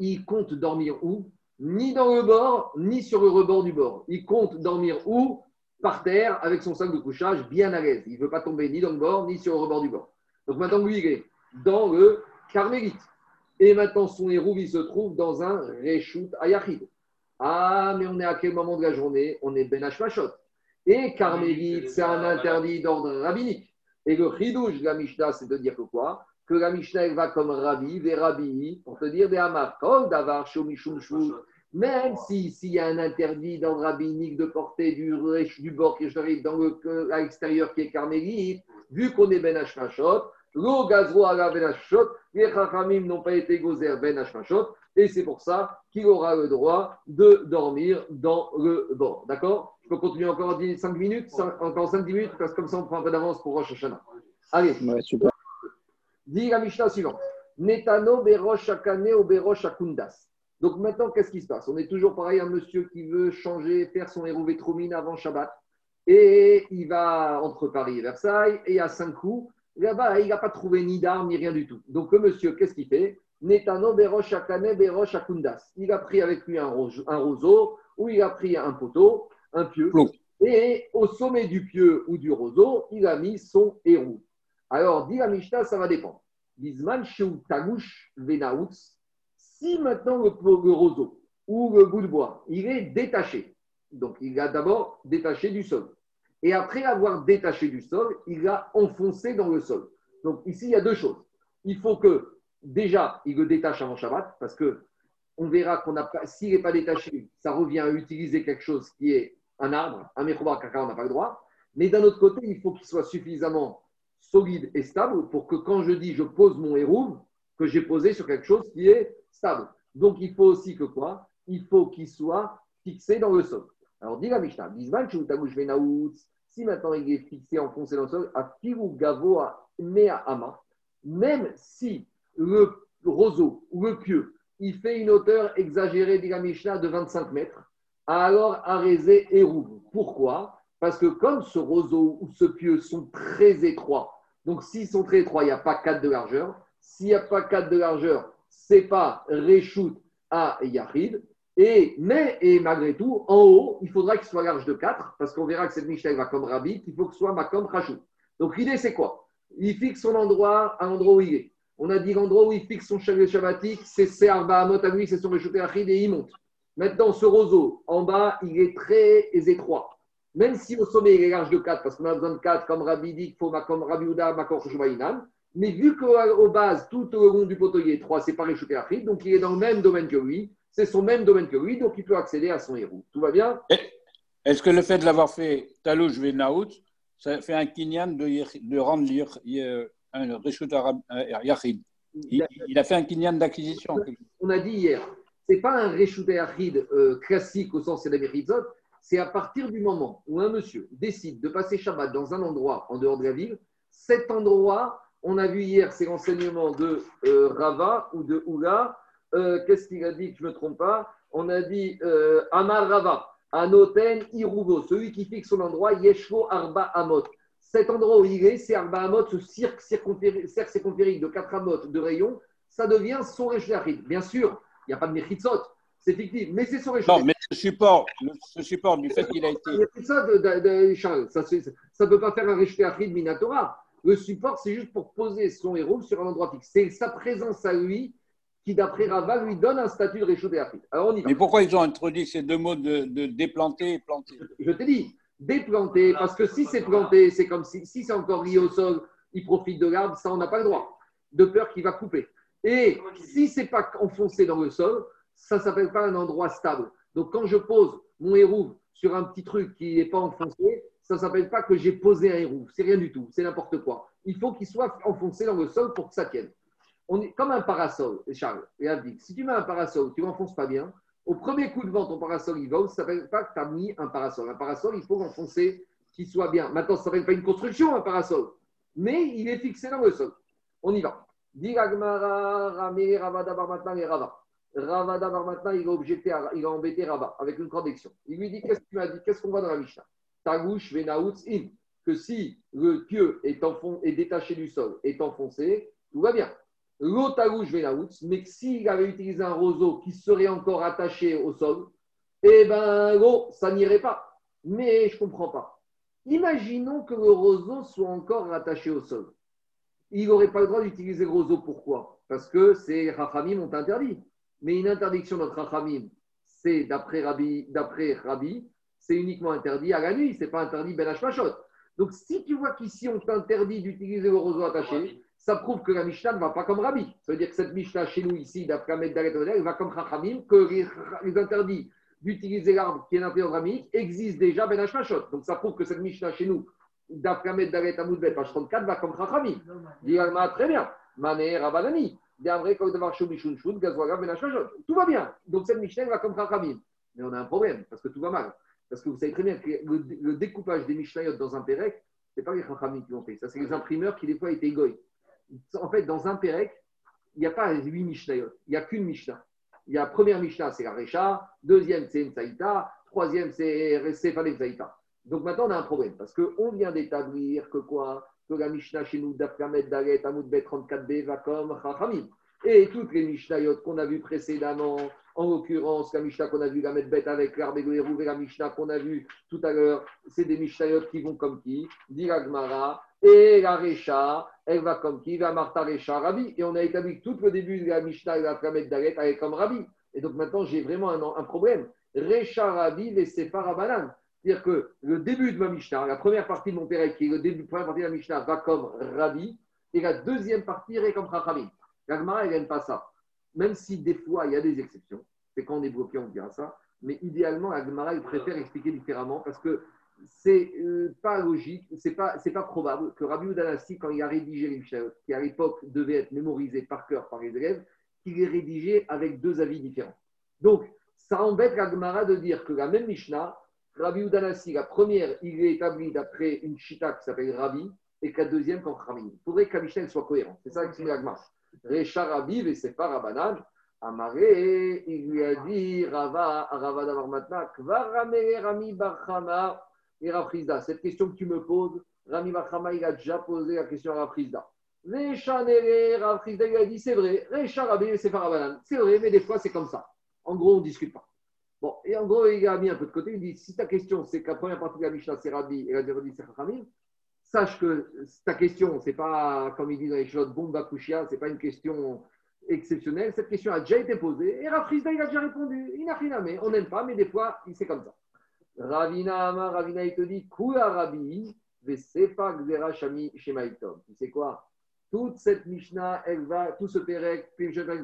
il compte dormir où? Ni dans le bord, ni sur le rebord du bord. Il compte dormir où? Par terre, avec son sac de couchage, bien à l'aise. Il ne veut pas tomber ni dans le bord, ni sur le rebord du bord. Donc maintenant, lui, il est dans le carmélite. Et maintenant, son héros, il se trouve dans un Reshut Ayachid. Ah, mais on est à quel moment de la journée? On est Ben Machot. Et carmélite, c'est un interdit d'ordre rabbinique. Et le chidouche de la Mishnah, c'est de dire que quoi? Que la Mishnah va comme Rabbi, des Rabbi, pour te dire des Amar, Kol Davar Même s'il si, y a un interdit dans le rabbinique de porter du, du bord qui arrive dans le, à l'extérieur qui est carmélite, vu qu'on est Ben Hashmashot, l'eau gazro la Ben les Chachamim n'ont pas été gozer Ben Hashmashot, et c'est pour ça qu'il aura le droit de dormir dans le bord. D'accord? Je peux continuer encore 5 minutes, encore 5 minutes, parce que comme ça on prend un peu d'avance pour Rosh Hashanah. Allez. Ouais, super. Dit la Mishnah suivante. Netano berosh akane ou berosh akundas. Donc maintenant, qu'est-ce qui se passe? On est toujours pareil, un monsieur qui veut changer, faire son hérouvé tromine avant Shabbat. Et il va entre Paris et Versailles, et à cinq coups, là-bas, il n'a pas trouvé ni d'armes, ni rien du tout. Donc le monsieur, qu'est-ce qu'il fait? Netano berosh akane berosh akundas. Il a pris avec lui un, roseau, ou il a pris un poteau, un pieu. Et au sommet du pieu ou du roseau, il a mis son héros. Alors, dit la Mishnah, ça va dépendre. Bisman Si maintenant le, roseau ou le bout de bois, il est détaché, donc il a d'abord détaché du sol. Et après avoir détaché du sol, il a enfoncé dans le sol. Donc ici, il y a deux choses. Il faut que déjà, il le détache avant Shabbat, parce que on verra qu'on n'a pas, s'il n'est pas détaché, ça revient à utiliser quelque chose qui est un arbre, un méchouba, car on n'a pas le droit. Mais d'un autre côté, il faut qu'il soit suffisamment solide et stable pour que quand je dis je pose mon héros, que j'ai posé sur quelque chose qui est stable. Donc il faut aussi que quoi? Il faut qu'il soit fixé dans le sol. Alors, dit la Mishnah, si maintenant il est fixé, enfoncé dans le sol, à Firu Gavo à Mea Ama, même si le roseau ou le pieu, il fait une hauteur exagérée, dit la Mishnah, de 25 mètres, alors Arézé et roux. Pourquoi? Parce que comme ce roseau ou ce pieu sont très étroits, donc s'ils sont très étroits, il n'y a pas 4 de largeur. S'il n'y a pas 4 de largeur, c'est pas Réchout à Yahid. Et, mais, et malgré tout, en haut, il faudra qu'il soit large de 4, parce qu'on verra que cette Mishnah va comme Rabbi, qu'il faut que ce soit Makom Rachou. Donc l'idée, c'est quoi? Il fixe son endroit à l'endroit où il est. On a dit l'endroit où il fixe son chalet shabbatique, c'est Arba Amot à lui, c'est son Réchouté Achid, et il monte. Maintenant, ce roseau, en bas, il est très étroit. Même si au sommet, il est large de 4, parce qu'on a besoin de 4, comme Rabbi dit qu'il faut comme Rabbi Ouda, Makor Mais vu qu'au base, tout au long du poteau, il est 3, c'est pas Réchouté Achid, donc il est dans le même domaine que lui c'est son même domaine que lui, donc il peut accéder à son héros. Tout va bien Est-ce que le fait de l'avoir fait Talouj Venaout, ça fait un kinyan de, de rendre un Rishut Yachid il, a fait un kinyan d'acquisition. On a dit hier, ce n'est pas un Rishut Yachid euh, classique au sens de la c'est à partir du moment où un monsieur décide de passer Shabbat dans un endroit en dehors de la ville, cet endroit, on a vu hier ces renseignements de euh, Rava ou de Oula, euh, qu'est-ce qu'il a dit que je ne me trompe pas? On a dit euh, Amar Rava, Anoten Iruvo, celui qui fixe son endroit, Yeshvo Arba Amot. Cet endroit où il est, c'est Arba Amot, ce cercle circonférique de 4 Amot de rayon, ça devient son Réchleachid. Bien sûr, il n'y a pas de Mechitzot, c'est fictif, mais c'est son Réchleachid. Non, mais ce support, ce support du fait qu'il a été. de, de, Charles, ça ne peut pas faire un Réchleachid Minatora. Le support, c'est juste pour poser son héros sur un endroit fixe. C'est sa présence à lui qui, d'après Rava, lui donne un statut de Réchaud Alors on y va. Mais pourquoi ils ont introduit ces deux mots de, de déplanter et planter? Je t'ai dit, déplanter, parce que si c'est planté, c'est comme si, si c'est encore lié au sol, il profite de l'arbre, ça on n'a pas le droit, de peur qu'il va couper. Et si c'est pas enfoncé dans le sol, ça ne s'appelle pas un endroit stable. Donc quand je pose mon hérouve sur un petit truc qui n'est pas enfoncé, ça ne s'appelle pas que j'ai posé un hérouve. C'est rien du tout, c'est n'importe quoi. Il faut qu'il soit enfoncé dans le sol pour que ça tienne comme un parasol, Charles et Si tu mets un parasol, tu l'enfonces pas bien, au premier coup de vent, ton parasol, il vole, ça ne s'appelle pas que tu as mis un parasol. Un parasol, il faut l'enfoncer qu'il soit bien. Maintenant, ça ne s'appelle pas une construction, un parasol, mais il est fixé dans le sol. On y va. Ravada maintenant, il a, objecté, il a embêté Rabat avec une connexion. Il lui dit Qu'est-ce que tu dit? Qu'est-ce qu'on voit dans la Mishnah? Tagouche, Venaoutz, In. Que si le pieu est détaché du sol, est enfoncé, tout va bien mais s'il avait utilisé un roseau qui serait encore attaché au sol, eh bien, ça n'irait pas. Mais je ne comprends pas. Imaginons que le roseau soit encore attaché au sol. Il n'aurait pas le droit d'utiliser le roseau. Pourquoi? Parce que ces Rachamim ont interdit. Mais une interdiction de Rachamim, c'est d'après Rabbi, d'après Rabbi c'est uniquement interdit à la nuit. Ce n'est pas interdit Ben Hashmashot. Donc, si tu vois qu'ici, on t'interdit d'utiliser le roseau attaché, ça prouve que la Mishnah ne va pas comme Rabbi. Ça veut dire que cette Mishnah chez nous, ici, d'après Ahmed elle va comme Chachamim, que les, interdits d'utiliser l'arbre qui est l'intérieur ramique existent déjà Ben Hashmashot. Donc ça prouve que cette Mishnah chez nous, d'après Ahmed Dalet Amoudbet, page 34, va comme Chachamim. Dit très bien. Mané Rabanani. Ben tout va bien. Donc cette Mishnah va comme Chachamim. Mais on a un problème, parce que tout va mal. Parce que vous savez très bien que le, découpage des Mishnayot dans un Pérec, ce n'est pas les Chachamim qui l'ont fait. Ça, c'est les imprimeurs qui, des fois, étaient égoïstes en fait, dans un Pérec, il n'y a pas huit Mishnayot, il n'y a qu'une Mishnah. Il y a première Mishnah, c'est la Recha, deuxième, c'est Saïta, troisième, c'est Sefalem Saïta. Donc maintenant, on a un problème, parce qu'on vient d'établir que quoi? Que la Mishnah chez nous, Dafkamet, Dalet, Amoudbet 34b, va comme Chachamim. Et toutes les Mishnayot qu'on a vues précédemment, en l'occurrence, la Mishnah qu'on a vue, la Medbet avec l'arbre et la Mishnah qu'on a vue tout à l'heure, c'est des Mishnayot qui vont comme qui? Diragmara, et la Recha, elle va comme qui va Martha Recha Rabbi. Et on a établi tout le début de la Mishnah et la Kamet Dalet, elle comme Rabbi. Et donc maintenant, j'ai vraiment un, problème. Recha Rabbi, les Sephara Banan. C'est-à-dire que le début de ma Mishnah, la première partie de mon père, qui est le début, la première partie de la Mishnah, va comme Rabbi. Et la deuxième partie est comme Chachamim. L'Agmara, elle n'aime pas ça. Même si des fois, il y a des exceptions. C'est quand on est bloqué, on dira ça. Mais idéalement, Agmara, il préfère expliquer différemment parce que c'est euh, pas logique, c'est pas, c'est pas probable que Rabbi Udanassi, quand il a rédigé les qui à l'époque devait être mémorisé par cœur par les élèves, qu'il ait rédigé avec deux avis différents. Donc, ça embête la de dire que la même Mishnah Rabbi Udanassi, la première, il est établi d'après une chita qui s'appelle Rabbi, et que la deuxième comme Khamim. Il faudrait que la soit cohérente. C'est ça que c'est l'agma. Recha Rabbi, et c'est pas Rabanan. Amaré, il lui a dit, Rava, Rava d'avoir maintenant, Rami Barchama et Rafrizda. Cette question que tu me poses, Rami Barchama, il a déjà posé la question à Rafrizda. Recha Nere, il a dit, c'est vrai. Recha Rabbi, c'est vrai, mais des fois, c'est comme ça. En gros, on ne discute pas. Bon, et en gros, il a mis un peu de côté. Il dit si ta question, c'est que la première partie de la Mishnah, c'est Rabbi, et la deuxième c'est Khamim, sache que ta question, c'est pas, comme il dit dans les choses, bomba kushia, c'est pas une question exceptionnelle. Cette question a déjà été posée et Rafrizda, il a déjà répondu. Il n'a rien mais on n'aime pas, mais des fois, c'est comme ça. Ravina Amar, Ravina, il te dit Kula Rabbi, Vesefa Gzera Shami Shemaitom. Tu sais quoi? Toute cette Mishnah, elle va, tout ce Pérec,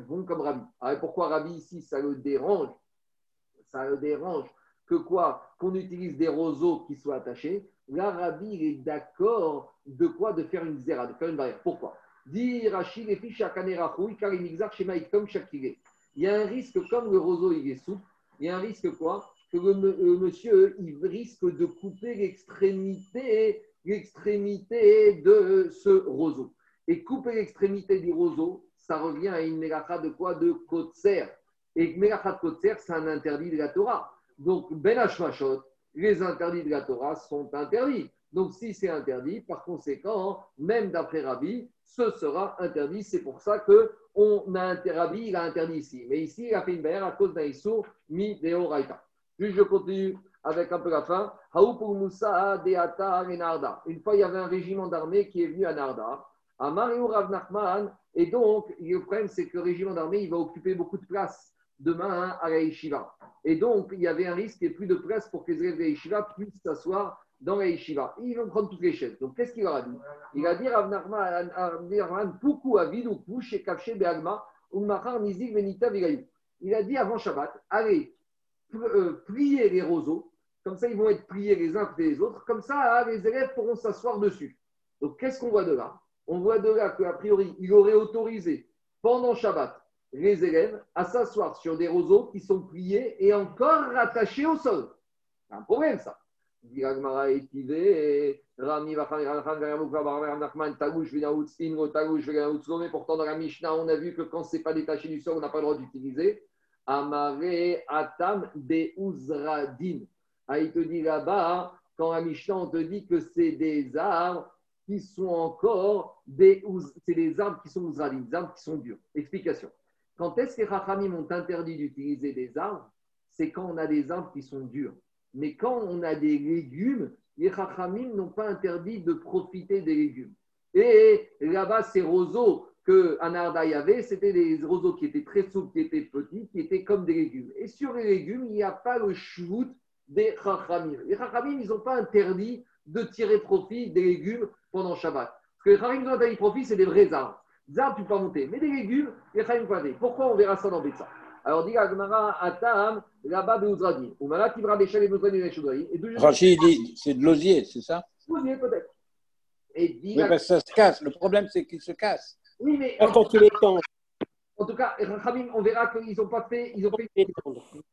vont comme Rabbi. Alors pourquoi Rabbi ici, ça le dérange? Ça le dérange que quoi? Qu'on utilise des roseaux qui soient attachés. Là, Rabbi est d'accord de quoi? De faire une zéra, de faire une barrière. Pourquoi? Il y a un risque, comme le roseau il est souple, il y a un risque quoi? Que le, monsieur, il risque de couper l'extrémité, de ce roseau. Et couper l'extrémité du roseau, ça revient à une mélacha de quoi? De Kotser. Et mélacha de Kotser, c'est un interdit de la Torah. Donc, Ben les interdits de la Torah sont interdits. Donc, si c'est interdit, par conséquent, même d'après Rabbi, ce sera interdit. C'est pour ça que on a Rabbi, il a interdit ici. Mais ici, il a fait une barrière à cause d'un issou mi deoraita. Puis je continue avec un peu la fin? Une fois, il y avait un régiment d'armée qui est venu à Narda. À Mario Rav Nachman. Et donc, le problème, c'est que le régiment d'armée, il va occuper beaucoup de place demain hein, à la yeshiva. Et donc, il y avait un risque ait plus de place pour que les élèves de yeshiva puissent s'asseoir dans la yeshiva. ils vont prendre toutes les chaises. Donc, qu'est-ce qu'il leur a dit? Il a dit à Avnarman, Poukou Avidoukou, chez Kafché Beagma, Umachar Nizik Venita. Il a dit avant Shabbat, allez, plier les roseaux, comme ça ils vont être pliés les uns après les autres, comme ça les élèves pourront s'asseoir dessus. Donc, qu'est-ce qu'on voit de là? On voit de là qu'a priori, il aurait autorisé pendant Shabbat les élèves à s'asseoir sur des roseaux qui sont pliés et encore rattachés au sol. C'est un problème, ça. Pourtant, dans la Mishnah, on a vu que quand ce n'est pas détaché du sol, on n'a pas le droit d'utiliser. Amare Atam Beuzradin. Ah, il te dit là-bas, quand la Mishnah, on te dit que c'est des arbres qui sont encore des, c'est des arbres qui sont des arbres qui sont durs. Explication. Quand est-ce que les Rachamim ont interdit d'utiliser des arbres? C'est quand on a des arbres qui sont durs. Mais quand on a des légumes, les Rachamim n'ont pas interdit de profiter des légumes. Et là-bas, ces roseaux que y avait, c'était des roseaux qui étaient très souples, qui étaient petits, qui étaient comme des légumes. Et sur les légumes, il n'y a pas le shvout des Rachamim. Les Rachamim, ils n'ont pas interdit de tirer profit des légumes pendant Shabbat. Ce que les Rachamim ont interdit profit, c'est des vrais arbres. Des arbres, tu peux monter. Mais des légumes, les Rachamim peuvent Pourquoi on verra ça dans Betsa alors, dit Agmara, Atam, là-bas, Beuzradi. Ou Mala, Kivra, Béchel, et Beuzradi, et Choudari. Rachid dit, c'est de l'osier, c'est ça? L'osier, peut-être. Et dit. Oui, parce que ça se casse. Le problème, c'est qu'il se casse. Oui, mais. Quand tu l'étends. En tout cas, on verra qu'ils n'ont pas fait. Ils ont fait.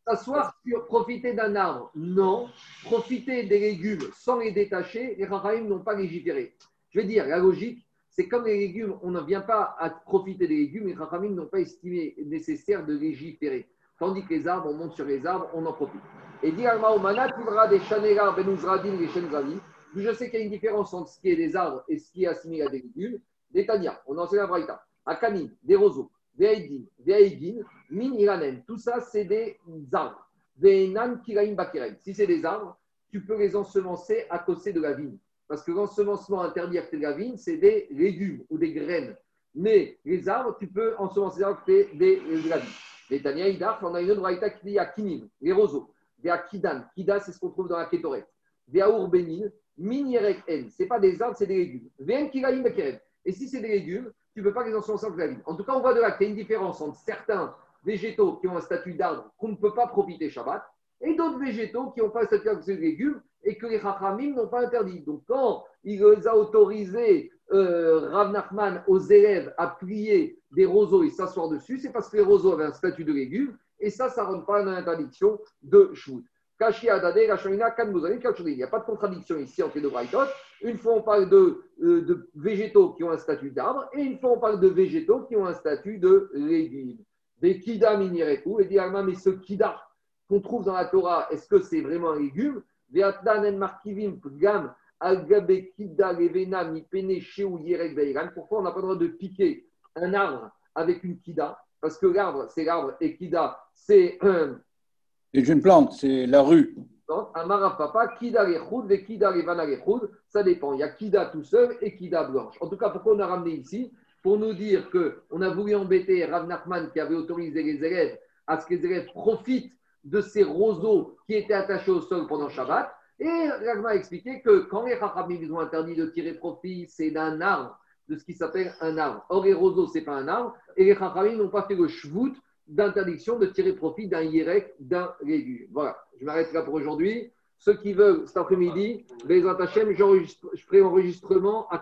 S'asseoir sur profiter d'un arbre. Non. Profiter des légumes sans les détacher, les Khamim n'ont pas légiféré. Je vais dire, la logique, c'est comme les légumes, on ne vient pas à profiter des légumes, les Rachamim n'ont pas estimé nécessaire de légiférer. Tandis que les arbres, on monte sur les arbres, on en profite. Et dit Alma des Chanera Benuzradin et Je sais qu'il y a une différence entre ce qui est des arbres et ce qui est assimilé à des légumes. Des Tania, on enseigne la Braïta. Akanim, des roseaux, des haïdin, des haïdin, min iranen. Tout ça, c'est des arbres. Des nan kiraim bakirem. Si c'est des arbres, tu peux les ensemencer à côté de la vigne. Parce que l'ensemencement interdit à la vigne, c'est des légumes ou des graines. Mais les arbres, tu peux ensemencer des, des, de la vigne. Les Tania Idar, on a une autre raïta qui dit à Kinim, les roseaux. Des Akidan. Kida, c'est ce qu'on trouve dans la Kétoret. Des Aourbenin, Minirek En. Ce pas des arbres, c'est des légumes. Vien Kiraïm Et si c'est des légumes, tu ne peux pas les ensemencer avec la vigne. En tout cas, on voit de là qu'il y a une différence entre certains végétaux qui ont un statut d'arbre qu'on ne peut pas profiter Shabbat et d'autres végétaux qui n'ont pas un statut de légumes et que les Chachamim n'ont pas interdit. Donc, quand il a autorisés, euh, Rav Nachman, aux élèves à plier des roseaux et s'asseoir dessus, c'est parce que les roseaux avaient un statut de légumes, et ça, ça ne rentre pas dans l'interdiction de shoot. Il n'y a pas de contradiction ici entre les deux braïtot. Une fois, on parle de, euh, de, végétaux qui ont un statut d'arbre, et une fois, on parle de végétaux qui ont un statut de légumes. Des kida minireku, et dit mais ce kida qu'on trouve dans la Torah, est-ce que c'est vraiment un légume? Pourquoi on n'a pas le droit de piquer un arbre avec une kida? Parce que l'arbre, c'est l'arbre, et kida, c'est un c'est une plante, c'est la rue. Amara papa, kida et kida ça dépend. Il y a kida tout seul et kida blanche. En tout cas, pourquoi on a ramené ici Pour nous dire qu'on a voulu embêter Rav Nachman qui avait autorisé les élèves à ce que les élèves profitent de ces roseaux qui étaient attachés au sol pendant Shabbat. Et Rav a expliqué que quand les Chachamim ont interdit de tirer profit, c'est d'un arbre, de ce qui s'appelle un arbre. Or, les roseaux, ce n'est pas un arbre. Et les Chachamim n'ont pas fait le shvout d'interdiction de tirer profit d'un yérek, d'un légume. Voilà, je m'arrête là pour aujourd'hui. Ceux qui veulent cet après-midi, les Hachem, je ferai enregistrement à